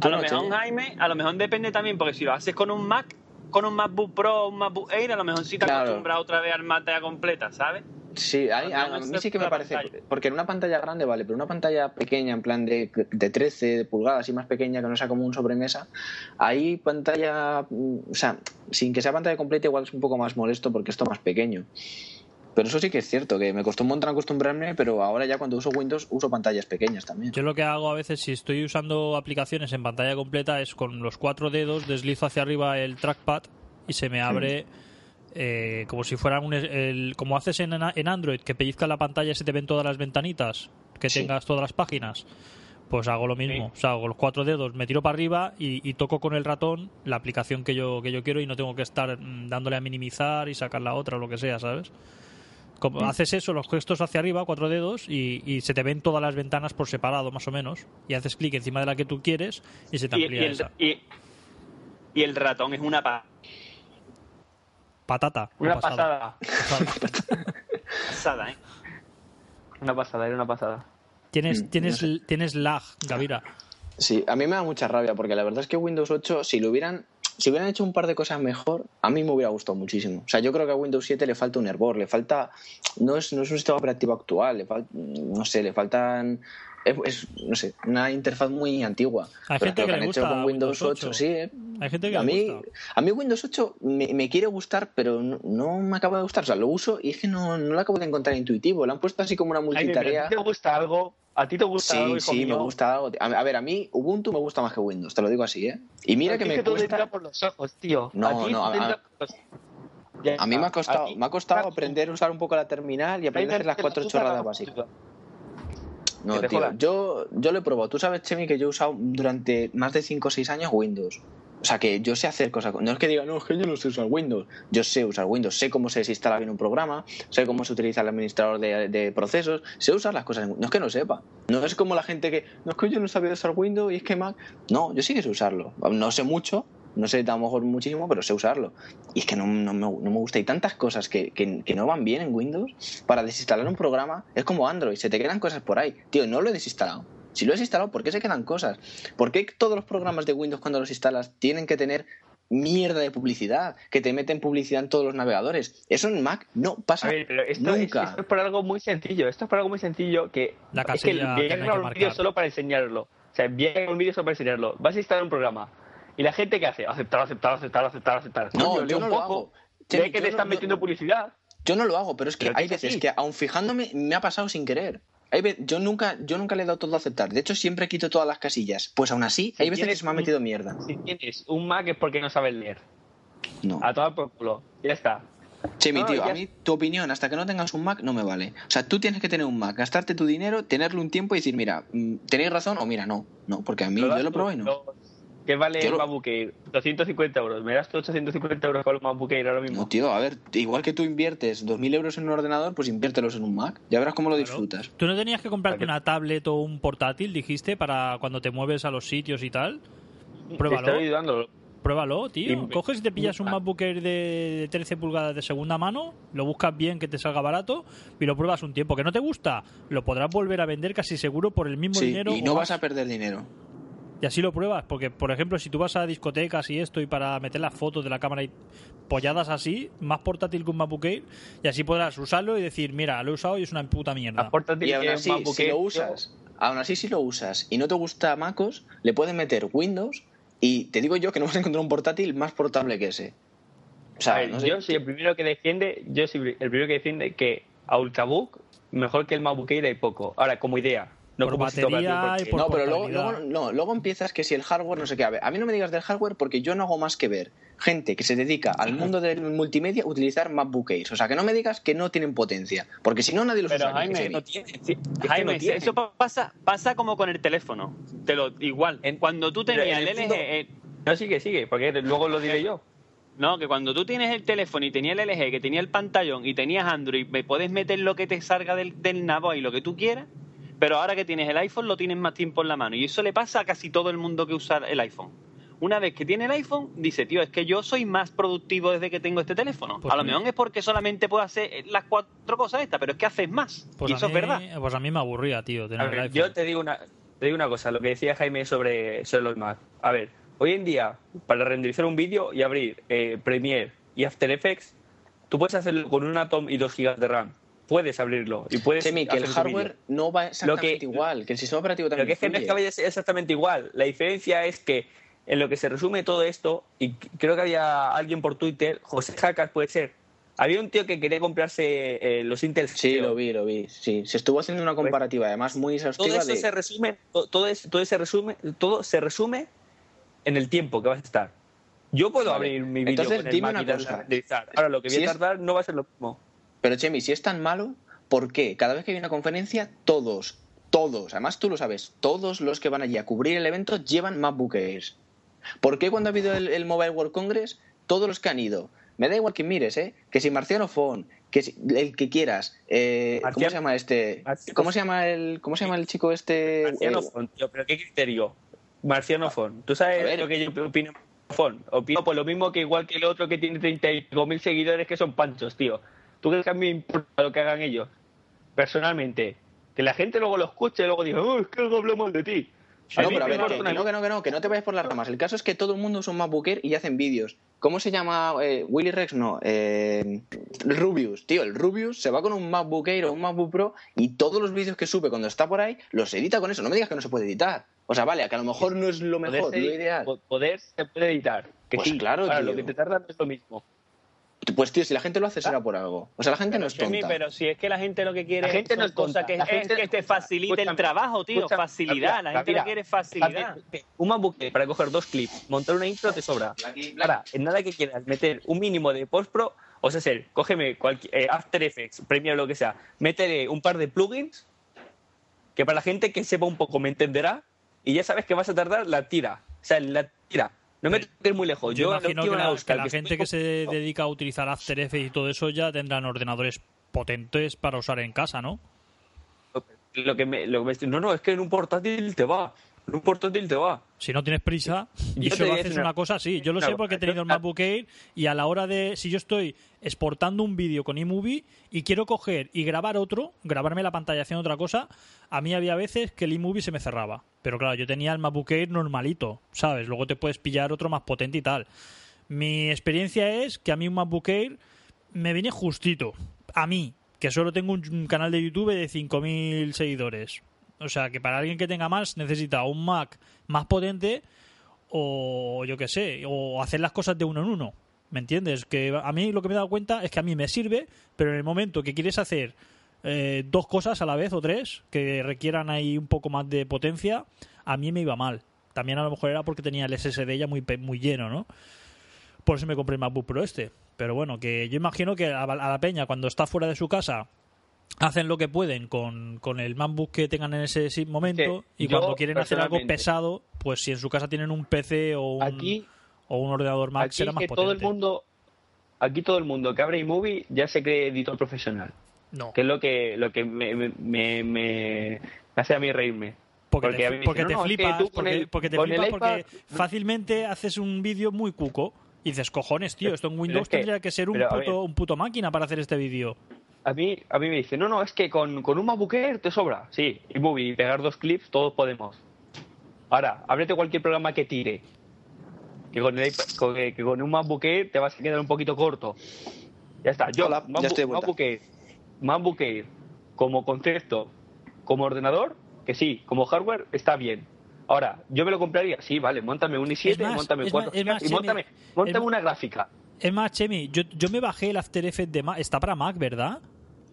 A lo no, mejor. Jaime, a lo mejor depende también, porque si lo haces con un Mac, con un MacBook Pro o un MacBook Air, a lo mejor sí te Claro. acostumbras otra vez al pantalla completa, ¿sabes? Sí, a, Cuando a- a mí sí que me parece, pantalla. porque en una pantalla grande vale, pero una pantalla pequeña, en plan de, de 13 pulgadas y más pequeña, que no sea como un sobremesa, ahí pantalla, mm, o sea, sin que sea pantalla completa igual es un poco más molesto porque esto es más pequeño. Pero eso sí que es cierto, que me costó un montón acostumbrarme, pero ahora ya cuando uso Windows uso pantallas pequeñas también. Yo lo que hago a veces, si estoy usando aplicaciones en pantalla completa, es con los cuatro dedos deslizo hacia arriba el trackpad y se me abre eh, como si fuera un. el- como haces en, en Android, que pellizcas la pantalla y se te ven todas las ventanitas, que Sí. tengas todas las páginas. Pues hago lo mismo, o sea, hago los cuatro dedos, me tiro para arriba y, y toco con el ratón la aplicación que yo, que yo quiero y no tengo que estar mm, dándole a minimizar y sacar la otra o lo que sea, ¿sabes? Como haces eso, los gestos hacia arriba, cuatro dedos, y, y se te ven todas las ventanas por separado, más o menos. Y haces clic encima de la que tú quieres y se te Y, amplía y el, esa. y- y el ratón es una pa- Patata. Una pasada. pasada. Pasada. pasada, ¿eh? Una pasada, era una pasada. Tienes, Mm, tienes, no tienes lag, Gavira. Sí, a mí me da mucha rabia porque la verdad es que Windows 8, si lo hubieran, si hubieran hecho un par de cosas mejor, a mí me hubiera gustado muchísimo. O sea, yo creo que a Windows 7 le falta un hervor, le falta, no es, no es un sistema operativo actual, le falta, no sé, le faltan, es, es, no sé, una interfaz muy antigua. Hay Pero gente lo que han le hecho gusta con Windows Windows 8, 8. sí, ¿eh? Hay gente que a mí, gusta. a mí Windows 8 me, me quiere gustar, pero no, no me acaba de gustar. O sea, lo uso y es que no, no lo acabo de encontrar intuitivo. Lo han puesto así como una multitarea. ¿A ti te gusta algo? ¿A ti te gusta algo, Sí, hijo sí, me gusta algo. A a ver, a mí Ubuntu me gusta más que Windows, te lo digo así, ¿eh? Y mira A que me que cuesta... por los ojos, tío. No, a no, a- Ya A mí me ha costado, me ha costado aprender a usar un poco la terminal y aprender a hacer las cuatro la chorradas básicas. No, tío, yo, yo lo he probado. Tú sabes, Chemi, que yo he usado durante más de 5 o 6 años Windows. O sea, que yo sé hacer cosas. No es que diga, no, es que yo no sé usar Windows. Yo sé usar Windows, sé cómo se desinstala bien un programa, sé cómo se utiliza el administrador de, de procesos, sé usar las cosas. No es que no sepa. No es como la gente que, no es que yo no sabía usar Windows y es que Mac. No, yo sí que sé usarlo. No sé mucho, no sé a lo mejor muchísimo, pero sé usarlo. Y es que no, me, no gusta. Hay tantas cosas que, que, que no van bien en Windows. Para desinstalar un programa es como Android, se te quedan cosas por ahí. Tío, no lo he desinstalado. Si lo has instalado, ¿por qué se quedan cosas? ¿Por qué todos los programas de Windows cuando los instalas tienen que tener mierda de publicidad? Que te meten publicidad en todos los navegadores. Eso en Mac no pasa A ver, pero esto, es, nunca. esto es por algo muy sencillo. Esto es por algo muy sencillo que La es que que a no que un vídeo solo para enseñarlo. O sea, voy a grabar un vídeo solo para enseñarlo. Vas a instalar un programa. ¿Y la gente qué hace? Aceptar, aceptar, aceptar, aceptar, aceptar. No, Coño, yo un no lo poco, hago. Que te están no- metiendo publicidad. Yo no lo hago, pero es que Pero hay que es veces así. que, aun fijándome, me ha pasado sin querer. Hay yo, nunca, yo nunca le he dado todo a aceptar. De hecho, siempre quito todas las casillas. Pues aún así, Si hay veces que se me ha un- metido mierda. Si tienes un Mac es porque no sabes leer. No. A tomar por culo. Ya está. No, tío, a mí tu opinión, hasta que no tengas un Mac, no me vale. O sea, tú tienes que tener un Mac, gastarte tu dinero, tenerlo un tiempo y decir, mira, mm, tenéis razón o mira, no. No, porque a mí yo lo probé y no. lo- ¿Qué vale Yo el lo- MacBook Air? 250 euros. ¿Me das tú 850 euros con el MacBook Air ahora mismo? No, tío, a ver, igual que tú inviertes 2.000 euros en un ordenador, pues inviértelos en un Mac. Ya verás cómo lo Claro. disfrutas. ¿Tú no tenías que comprarte una tablet o un portátil, dijiste, para cuando te mueves a los sitios y tal? Te Pruébalo. estoy ayudando. Pruébalo, tío. Y- Coges y te pillas un Ah. MacBook Air de 13 pulgadas de segunda mano, lo buscas bien, que te salga barato y lo pruebas un tiempo. ¿Que no te gusta? Lo podrás volver a vender casi seguro por el mismo Sí, dinero. y no más. vas a perder dinero. Y así lo pruebas, porque por ejemplo, si tú vas a discotecas y esto y para meter las fotos de la cámara y polladas así, más portátil que un MacBook Air, y así podrás usarlo y decir, mira, lo he usado y es una puta mierda. Y aún que un así, MacBook si Air, lo usas, aún así si lo usas y no te gusta MacOS, le puedes meter Windows y te digo yo que no vas a encontrar un portátil más portable que ese. O sea, a ver, no sé, yo soy el primero que defiende, yo soy el primero que defiende que a Ultrabook mejor que el MacBook Air hay poco. Ahora, como idea, no Por batería y por- no, pero luego, luego, no, luego empiezas que si el hardware, no sé qué. A, ver, a mí no me digas del hardware porque yo no hago más que ver gente que se dedica al mundo del multimedia utilizar MacBook Air. O sea, que no me digas que no tienen potencia. Porque si no, nadie los Pero usa. Jaime, que no tiene, sí, es que Jaime, no tiene. eso pasa, pasa como con el teléfono. Te lo igual. En- cuando tú tenías en el el LG, eh, No, sigue, sigue, porque luego lo diré yo. no, que cuando tú tienes el teléfono y tenías el LG, que tenía el pantallón y tenías Android, me puedes meter lo que te salga del, del nabo y lo que tú quieras. Pero ahora que tienes el iPhone lo tienes más tiempo en la mano. Y eso le pasa a casi todo el mundo que usa el iPhone. Una vez que tiene el iPhone, dice, tío, es que yo soy más productivo desde que tengo este teléfono. Pues a lo mejor es porque solamente puedo hacer las cuatro cosas estas, pero es que haces más. Pues y a eso mí, es verdad. Pues a mí me aburría, tío, tener ver, el iPhone. yo te digo una te digo una cosa, lo que decía Jaime sobre, sobre los Mac. A ver, hoy en día, para renderizar un vídeo y abrir eh, Premiere y After Effects, tú puedes hacerlo con un Atom y 2 GB de RAM. Puedes abrirlo y puedes que el hardware no va exactamente que- igual, que el sistema operativo Lo también que es que no es que vaya exactamente igual. La diferencia es que en lo que se resume todo esto, y creo que había alguien por Twitter, José Jacas puede ser, había un tío que quería comprarse eh, los Intel Sí, lo vi, lo vi. Sí, se estuvo haciendo una comparativa, además muy Todo exhaustiva eso de... se resume, to- todo, es- todo ese resume, todo se resume en el tiempo que vas a estar. Yo puedo Vale. abrir mi vídeo con el dime una cosa. Ahora lo que voy Si a es- tardar no va a ser lo mismo. Pero Chemi, si es tan malo, ¿por qué? Cada vez que hay una conferencia, todos, todos, además tú lo sabes, todos los que van allí a cubrir el evento llevan MacBook Airs. ¿Por qué cuando ha habido el, el Mobile World Congress, todos los que han ido, me da igual que mires, ¿eh? Que si Marciano Fon, que si- el que quieras, eh, ¿cómo se llama este? Marciano- ¿Cómo se llama el, cómo se llama el chico este? Marciano Eh, Fon, tío, pero ¿qué criterio? Marciano Fon. ¿Tú sabes ver. lo que yo opino? Fon. Opino por lo mismo que igual que el otro que tiene 35.000 seguidores que son panchos, tío. ¿Tú crees que a mí me importa lo que hagan ellos? Personalmente. Que la gente luego lo escuche y luego diga, oh, es que algo hablo mal de ti. No, pero a ver, que, no, que no, que no, que no te vayas por las ramas. El caso es que todo el mundo usa un MacBook Air y hacen vídeos. ¿Cómo se llama? Eh, Willy Rex, no. Eh, Rubius, tío, el Rubius se va con un MacBook Air o un MacBook Pro y todos los vídeos que sube cuando está por ahí los edita con eso. No me digas que no se puede editar. O sea, vale, que a lo mejor no es lo mejor, Poder, lo ideal. po- poder se puede editar. Que Pues sí, claro, Ahora, tío. lo que te tarda no es lo mismo. Pues tío, si la gente lo hace será por algo. O sea, la gente no es tonta. pero si es que la gente lo que quiere La gente no es tonta. que, La es gente- que te facilite el Escúchame, trabajo, tío. escúchame, facilidad. La gente mira, le quiere facilidad. Un MacBook Air para coger dos clips, montar una intro te sobra. Ahora, en nada que quieras meter un mínimo de post-pro, o sea, ser, cógeme cualquier, eh, After Effects, Premiere, lo que sea, métele un par de plugins que para la gente que sepa un poco me entenderá y ya sabes que vas a tardar la tira. O sea, la tira. No me tengas muy lejos. Yo Yo, imagino que la, buscar, que la que gente que se dedica a utilizar After Effects y todo eso ya tendrán ordenadores potentes para usar en casa, ¿no? Lo que me, lo que me- no, no, es que en un portátil te va. En un portátil te va. Si no tienes prisa y Yo solo haces una, una- cosa así. Yo lo sé porque he tenido el MacBook Air y a la hora de... Si yo estoy exportando un vídeo con iMovie y quiero coger y grabar otro, grabarme la pantalla haciendo otra cosa, a mí había veces que el iMovie se me cerraba. Pero claro, yo tenía el MacBook Air normalito, ¿sabes? Luego te puedes pillar otro más potente y tal. Mi experiencia es que a mí un MacBook Air me viene justito. A mí, que solo tengo un un canal de YouTube de 5.000 seguidores. O sea, que para alguien que tenga más necesita un Mac más potente o yo qué sé, o hacer las cosas de uno en uno. ¿Me entiendes? Que a mí lo que me he dado cuenta es que a mí me sirve, pero en el momento que quieres hacer eh, dos cosas a la vez o tres que requieran ahí un poco más de potencia, a mí me iba mal. También a lo mejor era porque tenía el SSD ya muy, muy lleno, ¿no? Por eso me compré el MacBook Pro este. Pero bueno, que yo imagino que a la peña cuando está fuera de su casa hacen lo que pueden con, con el MacBook que tengan en ese momento y cuando quieren hacer algo pesado, pues si en su casa tienen un PC o un, Aquí, o un ordenador Mac aquí será más que potente. todo el mundo, aquí todo el mundo que abre iMovie ya se cree editor profesional. No, Que es lo que, lo que me, me, me, me hace a mí reírme. porque, porque te, porque dicen, te "No, no, es que flipas, porque, el- porque te flipas porque fácilmente haces un vídeo muy cuco y dices, cojones, tío, esto en Windows es que- tendría que ser un puto, ver. un puto máquina para hacer este vídeo. A mí, a mí me dice, no, no, es que con, con un MacBook Air te sobra. Sí, y pegar dos clips, todos podemos. Ahora, ábrete cualquier programa que tire. Que con, el con- que con un MacBook Air te vas a quedar un poquito corto. Ya está. Yo, Hola, ya estoy de. MacBook Air, MacBook Air, como concepto, como ordenador, que sí, como hardware, está bien. Ahora, yo me lo compraría, sí, vale, montame un i7, Es más, montame cuatro más, más, y montame, montame una gráfica. Es más, Chemi, yo, yo me bajé el After Effects de Mac, está para Mac, ¿verdad?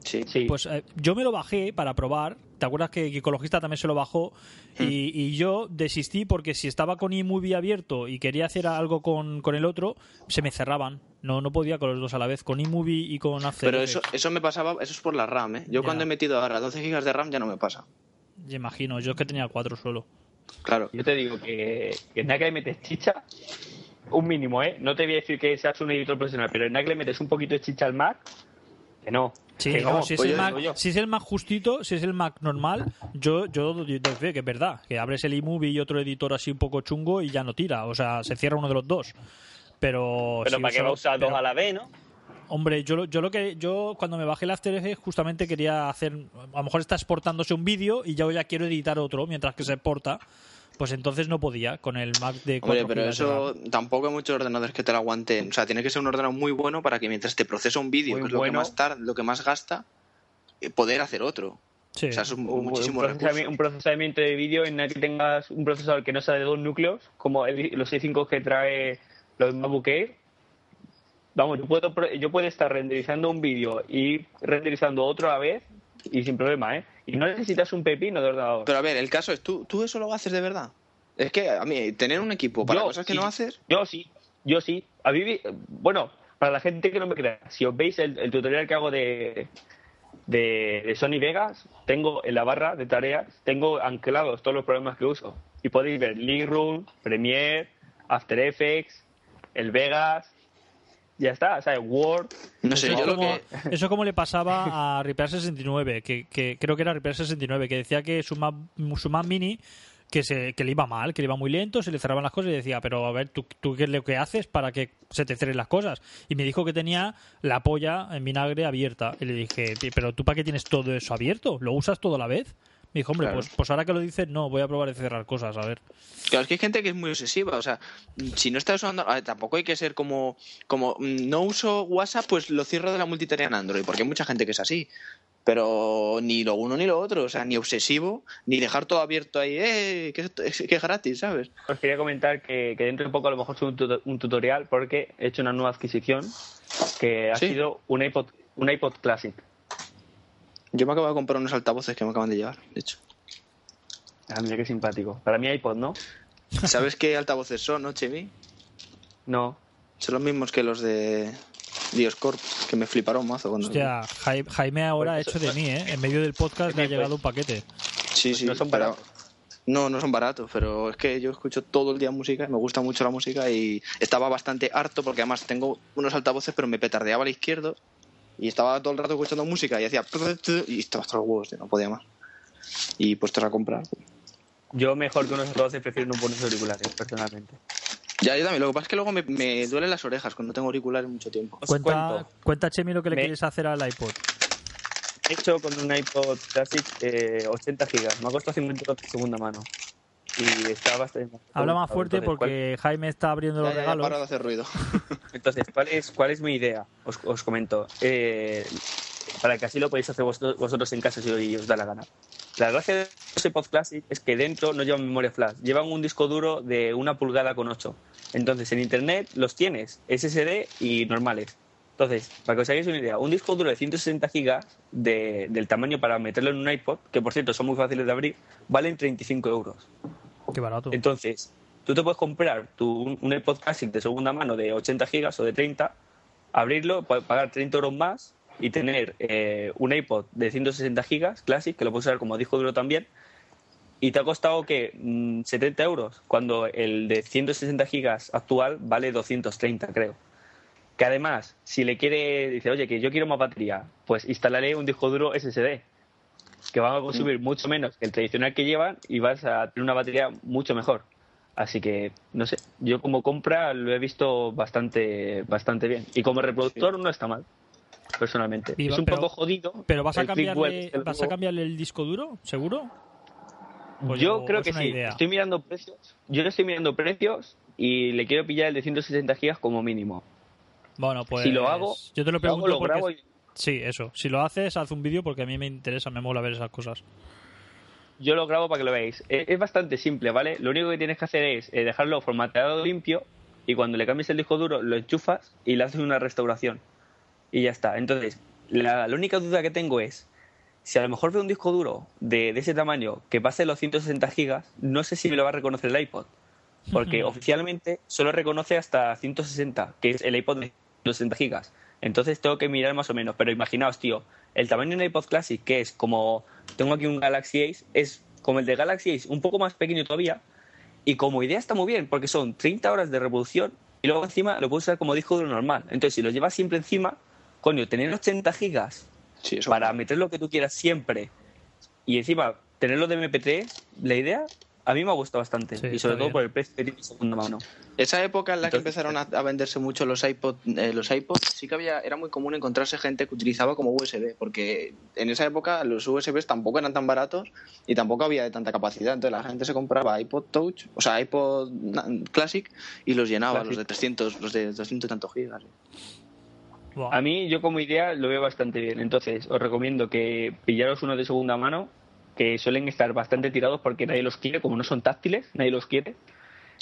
Sí. Sí. Pues eh, yo me lo bajé para probar. ¿Te acuerdas que Ecologista también se lo bajó? Hmm. Y, y yo desistí porque si estaba con iMovie abierto y quería hacer algo con, con el otro, se me cerraban. No, no podía con los dos a la vez, con iMovie y con After Pero eso, eso me pasaba, eso es por la RAM, ¿eh? Yo Ya. cuando he metido ahora 12 GB de RAM ya no me pasa. Ya imagino, yo es que tenía cuatro solo. Claro. Yo te digo que, que en nada que le metes chicha, un mínimo, ¿eh? No te voy a decir que seas un editor profesional, pero en nada que le metes un poquito de chicha al Mac, que no. Sí, Que no, vamos, si, es pues el yo Mac, yo. si es el Mac justito, si es el Mac normal, yo, yo fe que es verdad. Que abres el iMovie y otro editor así un poco chungo y ya no tira. O sea, se cierra uno de los dos. Pero. Pero sí, para qué solo- va a usar pero- dos a la vez, ¿no? Hombre, yo, lo- yo lo que yo cuando me bajé el After Effects justamente quería hacer, a lo mejor está exportándose un vídeo y yo ya quiero editar otro mientras que se exporta, pues entonces no podía con el Mac de 4 Hombre, pero eso tampoco hay muchos ordenadores que te lo aguanten. O sea, tiene que ser un ordenador muy bueno para que mientras te procesa un vídeo, que es lo que, más lo que más gasta, eh, poder hacer otro. Sí. O sea, es un, Un, muchísimo un procesami- recurso. un procesamiento de vídeo en el que tengas un procesador que no sea de dos núcleos, como el- los i5 que trae los MacBook Air. Vamos, yo puedo, pro- yo puedo estar renderizando un vídeo y renderizando otro a la vez y sin problema, ¿eh? Y no necesitas un pepino de ordenador. Pero a ver, el caso es, ¿tú, ¿tú eso lo haces de verdad? Es que a mí, tener un equipo para Yo cosas que sí. no haces... Yo sí, yo sí. A mí, bueno, para la gente que no me crea, si os veis el, el tutorial que hago de, de, de Sony Vegas, tengo en la barra de tareas, tengo anclados todos los programas que uso. Y podéis ver Lightroom, Premiere, After Effects, el Vegas, ya está, o sea, Word. No sé, eso, yo lo como, que... eso como le pasaba a Repair 69, que, que creo que era Repair 69, que decía que su Mac, su Mac Mini que, se, que le iba mal, que le iba muy lento, se le cerraban las cosas y decía, pero a ver, ¿tú, tú qué es lo que haces para que se te cierren las cosas? Y me dijo que tenía la polla en vinagre abierta. Y le dije, pero ¿tú para qué tienes todo eso abierto? ¿Lo usas todo a la vez? Me dijo, hombre, Claro. pues, pues ahora que lo dices, no, voy a probar de cerrar cosas, a ver. Claro, es que hay gente que es muy obsesiva, o sea, si no estás usando, a ver, tampoco hay que ser como, como mm, no uso WhatsApp, pues lo cierro de la multitarea en Android, porque hay mucha gente que es así. Pero ni lo uno ni lo otro, o sea, ni obsesivo, ni dejar todo abierto ahí, eh, que, es- que es gratis, ¿sabes? Os quería comentar que, que dentro de poco a lo mejor subo un, tuto- un tutorial porque he hecho una nueva adquisición que ha Sí. sido un iPod, un iPod Classic. Yo me acabo de comprar unos altavoces que me acaban de llegar, de hecho. Ah, mira qué simpático. Para mí iPod, ¿no? ¿Sabes qué altavoces son, no, Chemi? No. Son los mismos que los de Dioscorp, que me fliparon mazo cuando... Hostia, Jai- Jaime ahora ha Pues hecho de mí, ¿eh? En medio del podcast le ha Pues- llegado un paquete. Sí, sí, no son pero- baratos. No, no son baratos, pero es que yo escucho todo el día música, me gusta mucho la música y estaba bastante harto porque además tengo unos altavoces pero me petardeaba al izquierdo y estaba todo el rato escuchando música y hacía y estaba hasta los huevos, no podía más. Y puestos a comprar. Yo mejor que unos altavoces prefiero unos buenos auriculares, personalmente. Ya, yo también. Lo que pasa es que luego me, me duelen las orejas cuando no tengo auriculares mucho tiempo. Os Cuenta, cuento. cuenta Chemi, lo que le Me- quieres hacer al iPod. He hecho con un iPod Classic eh, 80 gigas. Me ha costado 50 euros de segunda mano. Y está bastante... Habla más fuerte Entonces, ¿cuál- porque Jaime está abriendo los Ya, ya, ya, regalos. para de hacer ruido. Entonces, ¿cuál es, cuál es mi idea? Os, os comento. Eh, para que así lo podéis hacer vosotros, vosotros en casa si os da la gana. La gracia de los iPod Classic es que dentro no llevan memoria flash, llevan un disco duro de una pulgada con 8. Entonces, en internet los tienes SSD y normales. Entonces, para que os hagáis una idea, un disco duro de 160 gigas de- del tamaño para meterlo en un iPod, que por cierto son muy fáciles de abrir, valen 35 euros. Qué barato. Entonces, tú te puedes comprar tu, un- un iPod Classic de segunda mano de 80 gigas o de 30, abrirlo, pa- pagar 30 euros más y tener eh, un iPod de 160 gigas Classic, que lo puedes usar como disco duro también, y te ha costado que 70 euros, cuando el de 160 gigas actual vale 230, creo. Que además, si le quiere, dice, oye, que yo quiero más batería, pues instalaré un disco duro SSD, que van a consumir mucho menos que el tradicional que llevan y vas a tener una batería mucho mejor. Así que, no sé, yo como compra lo he visto bastante, bastante bien. Y como reproductor no está mal, personalmente. Es un pero- poco jodido. ¿Pero vas a, cambiarle, vas a cambiarle el disco duro? ¿Seguro? ¿O Yo creo que sí. idea? Estoy mirando precios. Yo estoy mirando precios y le quiero pillar el de 160 gigas como mínimo. Bueno, pues si lo hago, yo te lo Lo hago, pregunto lo porque grabo y- sí, eso. Si lo haces, haz un vídeo porque a mí me interesa, me mola ver esas cosas. Yo lo grabo para que lo veáis. Es, bastante simple, ¿vale? Lo único que tienes que hacer es eh, dejarlo formateado limpio y cuando le cambies el disco duro lo enchufas y le haces una restauración. Y ya está. Entonces, la, la única duda que tengo es, si a lo mejor veo un disco duro de, de ese tamaño que pase los 160 gigas, no sé si me lo va a reconocer el iPod. Porque oficialmente solo reconoce hasta 160, que es el iPod de 160 gigas. Entonces tengo que mirar más o menos. Pero imaginaos, tío, el tamaño de un iPod Classic, que es como. Tengo aquí un Galaxy Ace, es como el de Galaxy Ace, un poco más pequeño todavía. Y como idea está muy bien, porque son 30 horas de reproducción y luego encima lo puedes usar como disco duro normal. Entonces, si lo llevas siempre encima, coño, tener 80 gigas Sí, eso para meter lo que tú quieras siempre y encima tenerlo de MP3, la idea a mí me ha gustado bastante Sí, y sobre todo bien. por el precio que tiene de segunda mano. Esa época en la que empezaron a, a venderse mucho los iPod, eh, los iPods, sí que había, era muy común encontrarse gente que utilizaba como USB, porque en esa época los USBs tampoco eran tan baratos y tampoco había de tanta capacidad. Entonces la gente se compraba iPod Touch, o sea, iPod Classic y los llenaba, Classic. los de 300, los de 200 y tantos gigas. A mí yo como idea lo veo bastante bien, entonces os recomiendo que pillaros uno de segunda mano que suelen estar bastante tirados porque nadie los quiere, como no son táctiles, nadie los quiere.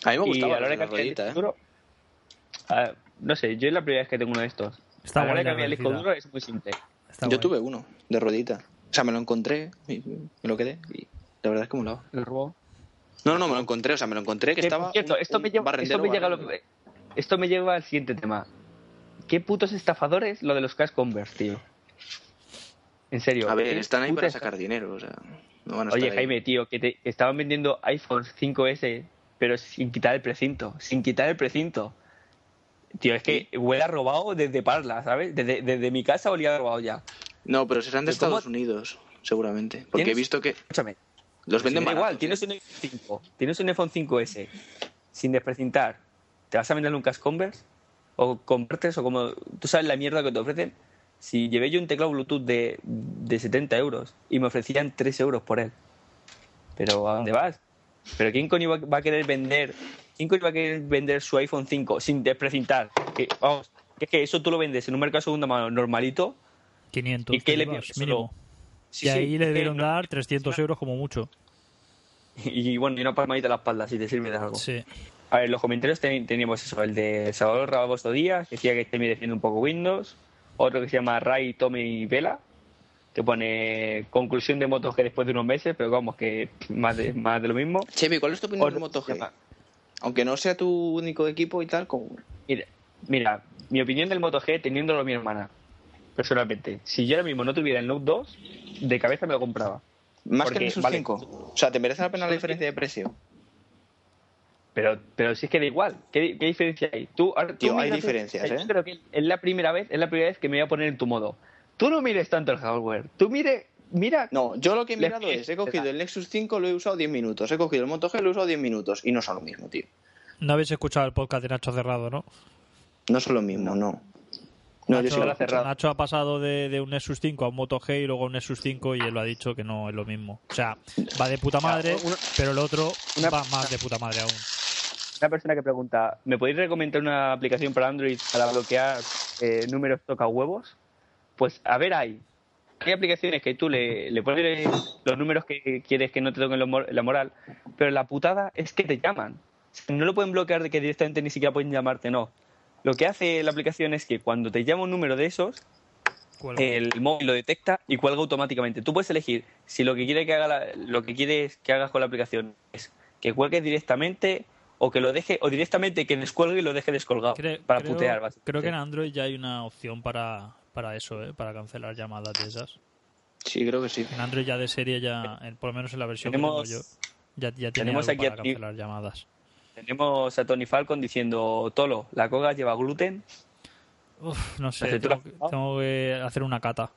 A mí me y gustaba a la hora de cambiar el disco ¿eh? duro, ah, no sé, yo es la primera vez que tengo uno de estos. Está a la hora de cambiar el disco duro es muy simple. Está Yo guay. tuve uno de ruedita. O sea, me lo encontré, y me lo quedé y la verdad es que molaba. El robó. No, no, me lo encontré, o sea, me lo encontré que estaba cierto, un- esto, un me lleva, esto, me llega a lo- esto me lleva al siguiente tema. ¿Qué putos estafadores lo de los cash Converse, tío? En serio. A ver, ¿qué están ahí para sacar dinero, o sea, no van a Oye, estar ahí. Jaime, tío, que, te, estaban vendiendo iPhone 5S, pero sin quitar el precinto. Sin quitar el precinto. Tío, es que huele a robado desde Parla, ¿sabes? Desde, desde mi casa olía a robado ya. No, pero serán de ¿Pero cómo- Estados Unidos, seguramente. Porque he ¿Tienes- visto que Escúchame. los venden baratos, igual, tienes un iPhone 5, tienes un iPhone 5S sin desprecintar. ¿Te vas a vender un cash Converse? ¿O convertes? ¿O como tú sabes la mierda que te ofrecen? Si llevé yo un teclado Bluetooth de, de 70 euros y me ofrecían 3 euros por él. ¿Pero a dónde vas? ¿Pero quién coño va, a querer vender quién coño va a querer vender su iPhone 5 sin desprecintar? Que, vamos, que es que eso tú lo vendes en un mercado de segunda mano normalito 500 ¿Y qué le piensas? mínimo. Sí, y sí, ahí le no- dar 300 euros como mucho. y bueno, y una palmadita a la espalda si te sirve de algo. Sí. A ver, los comentarios ten- teníamos eso, el de Salvador Rabagosto Díaz, que decía que este me defiende un poco Windows, otro que se llama Ray, Tommy y Vela, que pone conclusión de motos que después de unos meses, pero vamos, que más de, más de lo mismo. Chevi, ¿cuál es tu opinión Otro del Moto que se G? llama- Aunque no sea tu único equipo y tal, como... Mira, mira, mi opinión del Moto G, teniéndolo mi hermana, personalmente, si yo ahora mismo no tuviera el Note 2, de cabeza me lo compraba. Más Porque, que el Nexus vale. 5. O sea, ¿te merece la pena la diferencia de precio? Pero, pero si es que da igual, ¿qué, qué diferencia hay? Tú, ahora, tú Tío, hay tú- diferencias, yo ¿eh? creo que es la primera vez, es la primera vez que me voy a poner en tu modo. Tú no mires tanto el hardware, tú mire, mira, No, yo lo que he mirado es, he cogido el Nexus 5, lo he usado 10 minutos. He cogido el Moto G, lo he usado 10 minutos. Y no son lo mismo, tío. No habéis escuchado el podcast de Nacho Cerrado, ¿no? No son lo mismo, no. No, yo Nacho, sí lo Nacho- cerrado. Nacho ha pasado de, de un Nexus 5 a un Moto G y luego a un Nexus 5 y él lo ha dicho que no es lo mismo. O sea, va de puta madre, una- pero el otro una- va más de puta madre aún. una persona que pregunta, ¿me podéis recomendar una aplicación para Android para bloquear eh, números toca huevos? Pues a ver, hay. Hay aplicaciones que tú le, le pones los números que quieres que no te toquen lo la moral, pero la putada es que te llaman. O sea, No lo pueden bloquear de que directamente ni siquiera pueden llamarte, no. Lo que hace la aplicación es que cuando te llama un número de esos, el móvil lo detecta y cuelga automáticamente. Tú puedes elegir si lo que quiere que haga la- lo que quieres que hagas con la aplicación es que cuelgue directamente o que lo deje o directamente que descuelgue y lo deje descolgado para creo, putear. creo que en Android ya hay una opción para, para eso, ¿eh? para cancelar llamadas de esas. Sí, creo que sí. En Android ya de serie, ya en- por lo menos en la versión que tengo yo, ya, ya tiene tenemos algo aquí para cancelar llamadas. Tenemos a Tony Falcon diciendo Tolo, la coga lleva gluten. Uf, no sé, tengo, que- tengo que hacer una cata.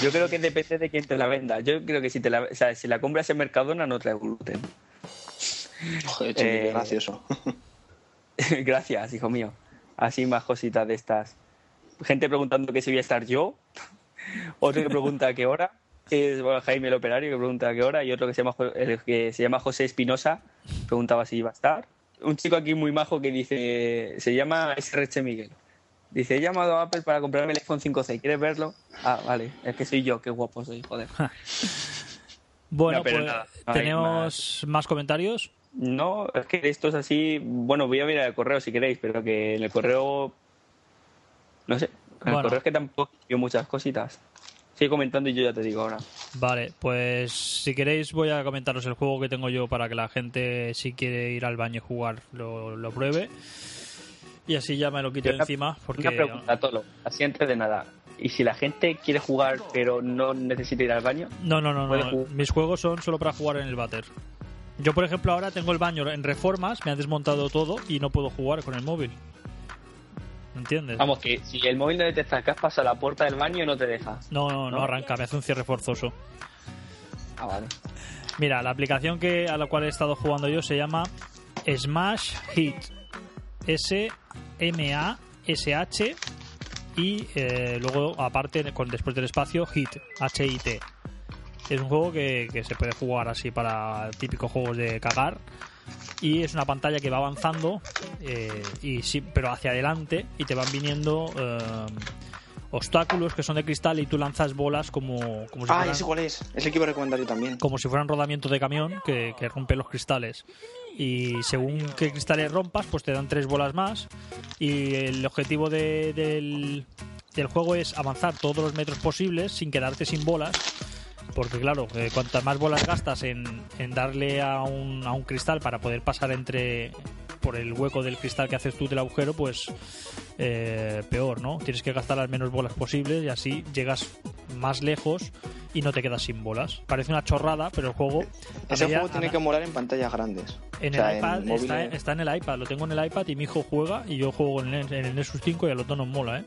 Yo creo que depende de quién te la venda. Yo creo que si te la, o sea, si la compras en Mercadona no trae gluten. Joder, Eh, gracioso. Gracias, hijo mío. Así más cositas de estas. Gente preguntando que si voy a estar yo. Otro que pregunta a qué hora. Es bueno, Jaime el operario que pregunta a qué hora. Y otro que se llama, el que se llama José Espinosa. Preguntaba si iba a estar. Un chico aquí muy majo que dice. Se llama SRH Miguel. Dice: He llamado a Apple para comprarme el iPhone 5C. ¿Quieres verlo? Ah, vale. Es que soy yo. Qué guapo soy, joder. Bueno, No, pero pues nada, no tenemos más comentarios. No, es que esto es así. Bueno, voy a mirar el correo si queréis, pero que en el correo. No sé. En Bueno. el correo es que tampoco vio muchas cositas. Sigue comentando y yo ya te digo ahora. Vale, pues si queréis voy a comentaros el juego que tengo yo para que la gente si quiere ir al baño y jugar lo, lo pruebe. Y así ya me lo quito Una- encima porque Una pregunta, Tolo. Así antes de nada. ¿Y si la gente quiere jugar pero no necesita ir al baño? No, no, no, no. jugar. Mis juegos son solo para jugar en el váter. Yo, por ejemplo, ahora tengo el baño en reformas, me han desmontado todo y no puedo jugar con el móvil. ¿Entiendes? Vamos, que si el móvil no detecta que has pasado la puerta del baño, no te deja. No, no, no ¿No? arranca, me hace un cierre forzoso. Ah, vale. Mira, la aplicación que a la cual he estado jugando yo se llama Smash Hit. S-M-A-S-H y eh, luego aparte con después del espacio Hit, H-I-T. Es un juego que, que se puede jugar así para típicos juegos de cagar y es una pantalla que va avanzando eh, y sí, pero hacia adelante y te van viniendo eh, obstáculos que son de cristal y tú lanzas bolas como, como si Ah, fueran- ese cuál es. Es el que iba a recomendar yo también. como si fueran rodamientos de camión que, que rompen los cristales. Y según qué cristales rompas, pues te dan tres bolas más. Y el objetivo de- del, del juego es avanzar todos los metros posibles sin quedarte sin bolas. Porque claro, eh, cuantas más bolas gastas en, en darle a un, a un cristal para poder pasar entre por el hueco del cristal que haces tú del agujero, pues eh, peor, ¿no? Tienes que gastar las menos bolas posibles y así llegas más lejos y no te quedas sin bolas. Parece una chorrada, pero el juego... Ese juego tiene que molar en pantallas grandes. en O sea, el iPad móviles- está, está en el iPad, lo tengo en el iPad y mi hijo juega y yo juego en el, en el Nexus 5 y a los dos nos mola, ¿eh?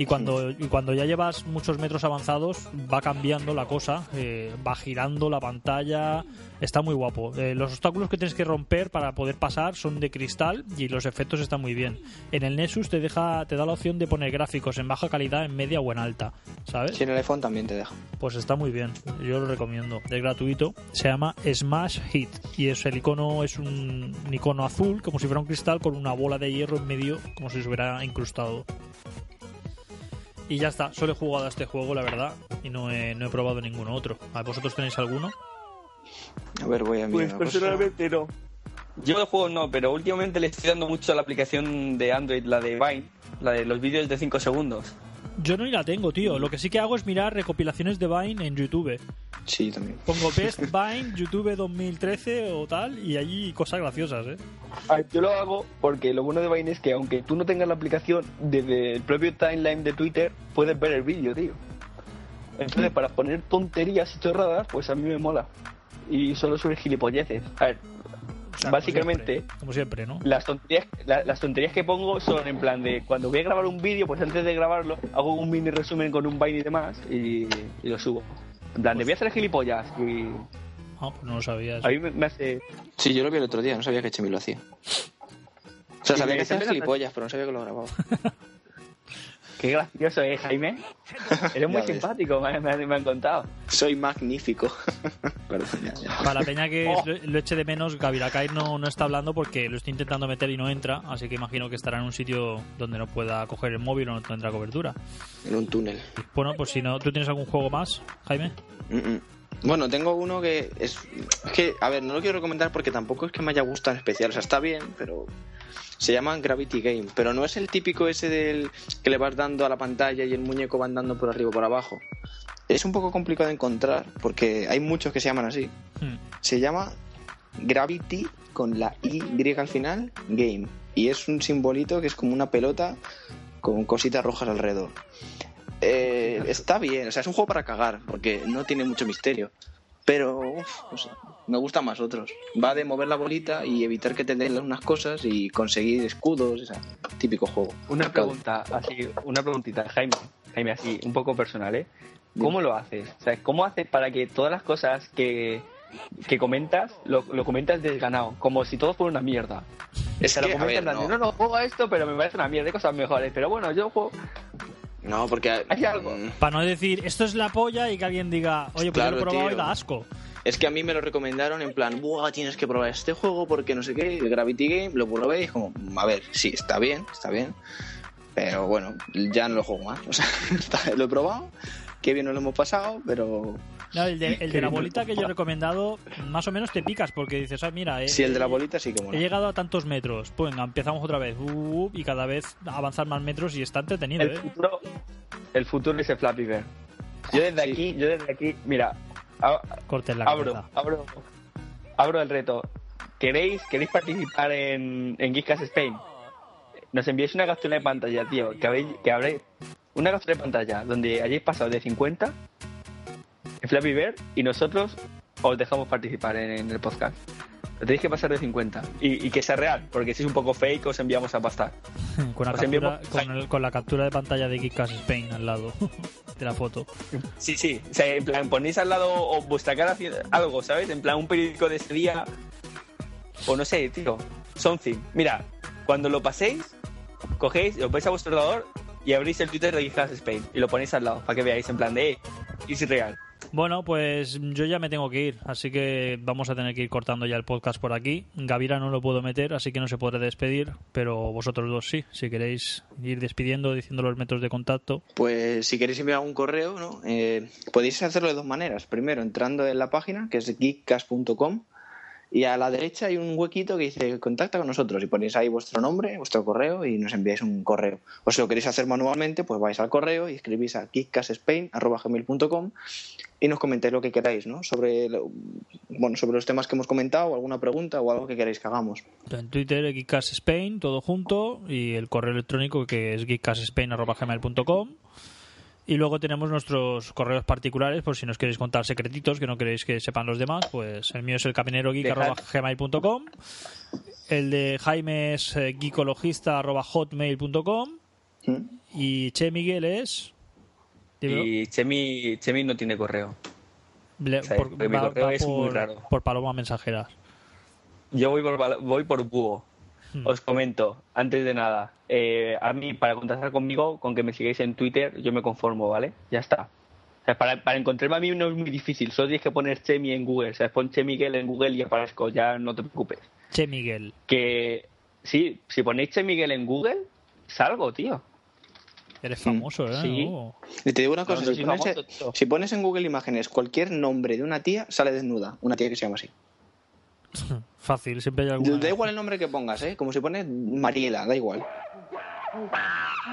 Y cuando, y cuando ya llevas muchos metros avanzados va cambiando la cosa, eh, va girando la pantalla, está muy guapo. Eh, los obstáculos que tienes que romper para poder pasar son de cristal y los efectos están muy bien. En el Nexus te deja, te da la opción de poner gráficos en baja calidad, en media o en alta, ¿sabes? Si en el iPhone también te deja. Pues está muy bien, yo lo recomiendo. Es gratuito, se llama Smash Hit y es el icono es un, un icono azul, como si fuera un cristal con una bola de hierro en medio, como si se hubiera incrustado. Y ya está, solo he jugado a este juego, la verdad, y no he, no he probado ninguno otro. ¿A ¿Vosotros tenéis alguno? A ver, voy a mirar. Pues personalmente no. Yo de juegos no, pero últimamente le estoy dando mucho a la aplicación de Android, la de Vine, la de los vídeos de 5 segundos. Yo no ni la tengo, tío. Lo que sí que hago es mirar recopilaciones de Vine en YouTube. Sí, también. Pongo Best Vine YouTube 2013 o tal, y allí cosas graciosas, ¿eh? A ver, yo lo hago porque lo bueno de Vine es que aunque tú no tengas la aplicación, desde el propio timeline de Twitter puedes ver el vídeo, tío. Entonces, para poner tonterías y chorradas, pues a mí me mola. Y solo sobre gilipolleces. A ver, Como básicamente, siempre, Como siempre, ¿no? las tonterías, la- las tonterías que pongo son en plan de cuando voy a grabar un vídeo, pues antes de grabarlo, hago un mini resumen con un Vine y demás y, y lo subo. En plan, de voy a hacer gilipollas y Ah, pues no lo sabía. eso. a mí me, me hace... Sí, yo lo vi el otro día, no sabía que Chemi lo hacía. O sea, sabía que hacía gilipollas, pero no sabía que lo grababa. Qué gracioso, ¿eh, Jaime? Eres muy simpático, me, me- me han contado. Soy magnífico. Perdón, ya, ya. Para la peña que Oh. lo, lo eche de menos, Gavirakai no, no está hablando porque lo estoy intentando meter y no entra, así que imagino que estará en un sitio donde no pueda coger el móvil o no tendrá cobertura. En un túnel. Bueno, pues si no, ¿tú tienes algún juego más, Jaime? Mm, mm. Bueno, tengo uno que es, es que, a ver, no lo quiero recomendar porque tampoco es que me haya gustado en especial. O sea, está bien, pero se llama Gravity Game. Pero no es el típico ese del que le vas dando a la pantalla y el muñeco va andando por arriba o por abajo. Es un poco complicado de encontrar porque hay muchos que se llaman así. Hmm. Se llama Gravity con la Y al final, Game. Y es un simbolito que es como una pelota con cositas rojas alrededor. Eh, está bien, o sea, es un juego para cagar, porque no tiene mucho misterio. Pero, uf, no sé, me gustan más otros. Va de mover la bolita y evitar que te den unas cosas y conseguir escudos, o sea, típico juego. Una pregunta, así, una preguntita, Jaime, Jaime, así, un poco personal, ¿eh? ¿Cómo lo haces? O sea, ¿cómo haces para que todas las cosas que, que comentas, lo, lo comentas desganado? Como si todo fuera una mierda. Es lo que, a comentas ver, no, no, no, juego a esto, pero me parece una mierda, hay cosas mejores. Pero bueno, yo juego... no, porque Hay algo. mm, Para no decir, esto es la polla y que alguien diga, oye, pues Claro, yo lo he probado tío. y da asco. Es que a mí me lo recomendaron en plan, Buah, tienes que probar este juego porque no sé qué, el Gravity Game, lo probé y es como, a ver, sí, está bien, está bien, pero bueno, ya no lo juego más. O sea, está- lo he probado, qué bien nos lo hemos pasado, pero No, el, de, el de la bolita que yo he recomendado, más o menos te picas porque dices, ah, mira, eh, sí, el de la bolita sí que He mola. llegado a tantos metros. Pues venga, empezamos otra vez. Uh, y cada vez avanzar más metros y está entretenido, El ¿eh? futuro, el futuro es el Flappy Bird. Yo desde Sí. aquí, yo desde aquí, mira, a- Cortes la abro, cabeza. abro, abro el reto. ¿Queréis, queréis participar en, en Geekscast Spain? Nos enviáis una captura de pantalla, tío, que habréis, que habréis una captura de pantalla donde hayáis pasado de 50 en Flappy Bird y nosotros os dejamos participar en, en el podcast. Lo tenéis que pasar de 50. Y, y que sea real, porque si es un poco fake os enviamos a pastar. con, la captura, enviamos- con, el- con la captura de pantalla de Geekcast Spain al lado de la foto. Sí, sí. O sea, en plan, ponéis al lado o vuestra cara algo, ¿sabes? En plan, un periódico de ese día. O no sé, tío. Something. Mira, cuando lo paséis, cogéis, lo vais a vuestro ordenador y abrís el Twitter de Geekcast Spain y lo ponéis al lado para que veáis en plan de, eh, es real. Bueno, pues yo ya me tengo que ir, así que vamos a tener que ir cortando ya el podcast por aquí. Gavira no lo puedo meter, así que no se podrá despedir, pero vosotros dos sí, si queréis ir despidiendo, diciendo los métodos de contacto. Pues si queréis enviar un correo, ¿no? Eh, podéis hacerlo de dos maneras. Primero, entrando en la página, que es geekcast.com, y a la derecha hay un huequito que dice contacta con nosotros y ponéis ahí vuestro nombre, vuestro correo y nos enviáis un correo. O si lo queréis hacer manualmente, pues vais al correo y escribís a geekcastspain.com y nos comentáis lo que queráis, ¿no? Sobre, bueno, sobre los temas que hemos comentado, alguna pregunta o algo que queráis que hagamos. En Twitter, Geekcast Spain, todo junto, y el correo electrónico que es geekcastspain.gmail.com. Y luego tenemos nuestros correos particulares, por si nos queréis contar secretitos que no queréis que sepan los demás, pues el mío es el capinerogeek.gmail.com El de Jaime es eh, geekologista.hotmail.com. Y Che Miguel es... dímelo. Y Chemi, Chemi no tiene correo. Le- o sea, porque mi correo es muy raro. por Paloma Mensajeras. Yo voy por, voy por búho. Hmm. Os comento, antes de nada, eh, a mí para contactar conmigo, con que me sigáis en Twitter, yo me conformo, ¿vale? Ya está. O sea, para, para encontrarme a mí no es muy difícil, solo tienes que poner Chemi en Google, o sea, pon Che Miguel en Google y aparezco, ya no te preocupes. Che Miguel. Que sí, si ponéis Che Miguel en Google, salgo, tío. Eres famoso, ¿eh? Sí. Oh. Y te digo una cosa, no si, soy pones, famoso, tío. si pones en Google Imágenes cualquier nombre de una tía, sale desnuda. Una tía que se llama así. Fácil, siempre hay alguna. Da igual el nombre que pongas, ¿eh? Como si pones Mariela, da igual.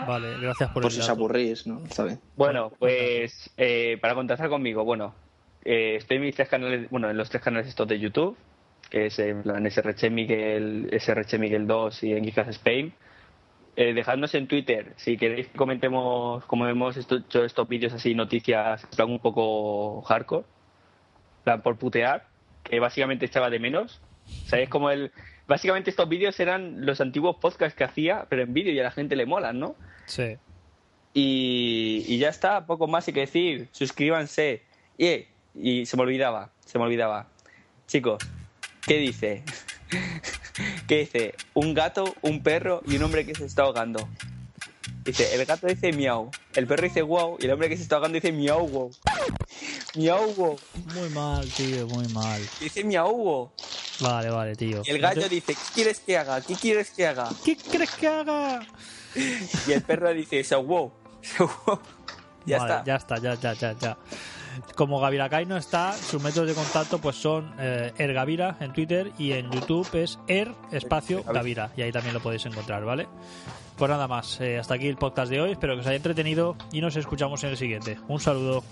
Vale, gracias por Por el si os aburrís, ¿no? Está bien. Bueno, pues eh, para contactar conmigo, bueno, eh, estoy en mis tres canales, bueno, en los tres canales estos de YouTube, que es en plan SRC Miguel, SRC Miguel 2 y en Geekas Spain. Eh, dejadnos en Twitter si queréis que comentemos como hemos esto- hecho estos vídeos así, noticias, plan un poco hardcore, en plan por putear, que básicamente echaba de menos. ¿Sabéis como el... Básicamente estos vídeos eran los antiguos podcasts que hacía, pero en vídeo y a la gente le molan, ¿no? Sí. Y, y ya está, poco más hay que decir. Suscríbanse. Y, y se me olvidaba, se me olvidaba. Chicos, ¿qué dice? ¿Qué dice? Un gato, un perro y un hombre que se está ahogando. Dice, el gato dice miau, el perro dice wow y el hombre que se está ahogando dice miau wow. Miau. Muy mal, tío, muy mal. Dice miau. Vale, vale, tío. Y el gallo Entonces- dice, ¿qué quieres que haga? ¿Qué quieres que haga? ¿Qué crees que haga? Y el perro dice, so wow. So wow. Ya Vale, está. Ya está, ya, ya, ya, ya. Como Gaviracay no está, sus métodos de contacto pues son eh, Ergavira en Twitter y en YouTube es Er espacio Gavira y ahí también lo podéis encontrar, ¿vale? Pues nada más, eh, hasta aquí el podcast de hoy, espero que os haya entretenido y nos escuchamos en el siguiente. Un saludo.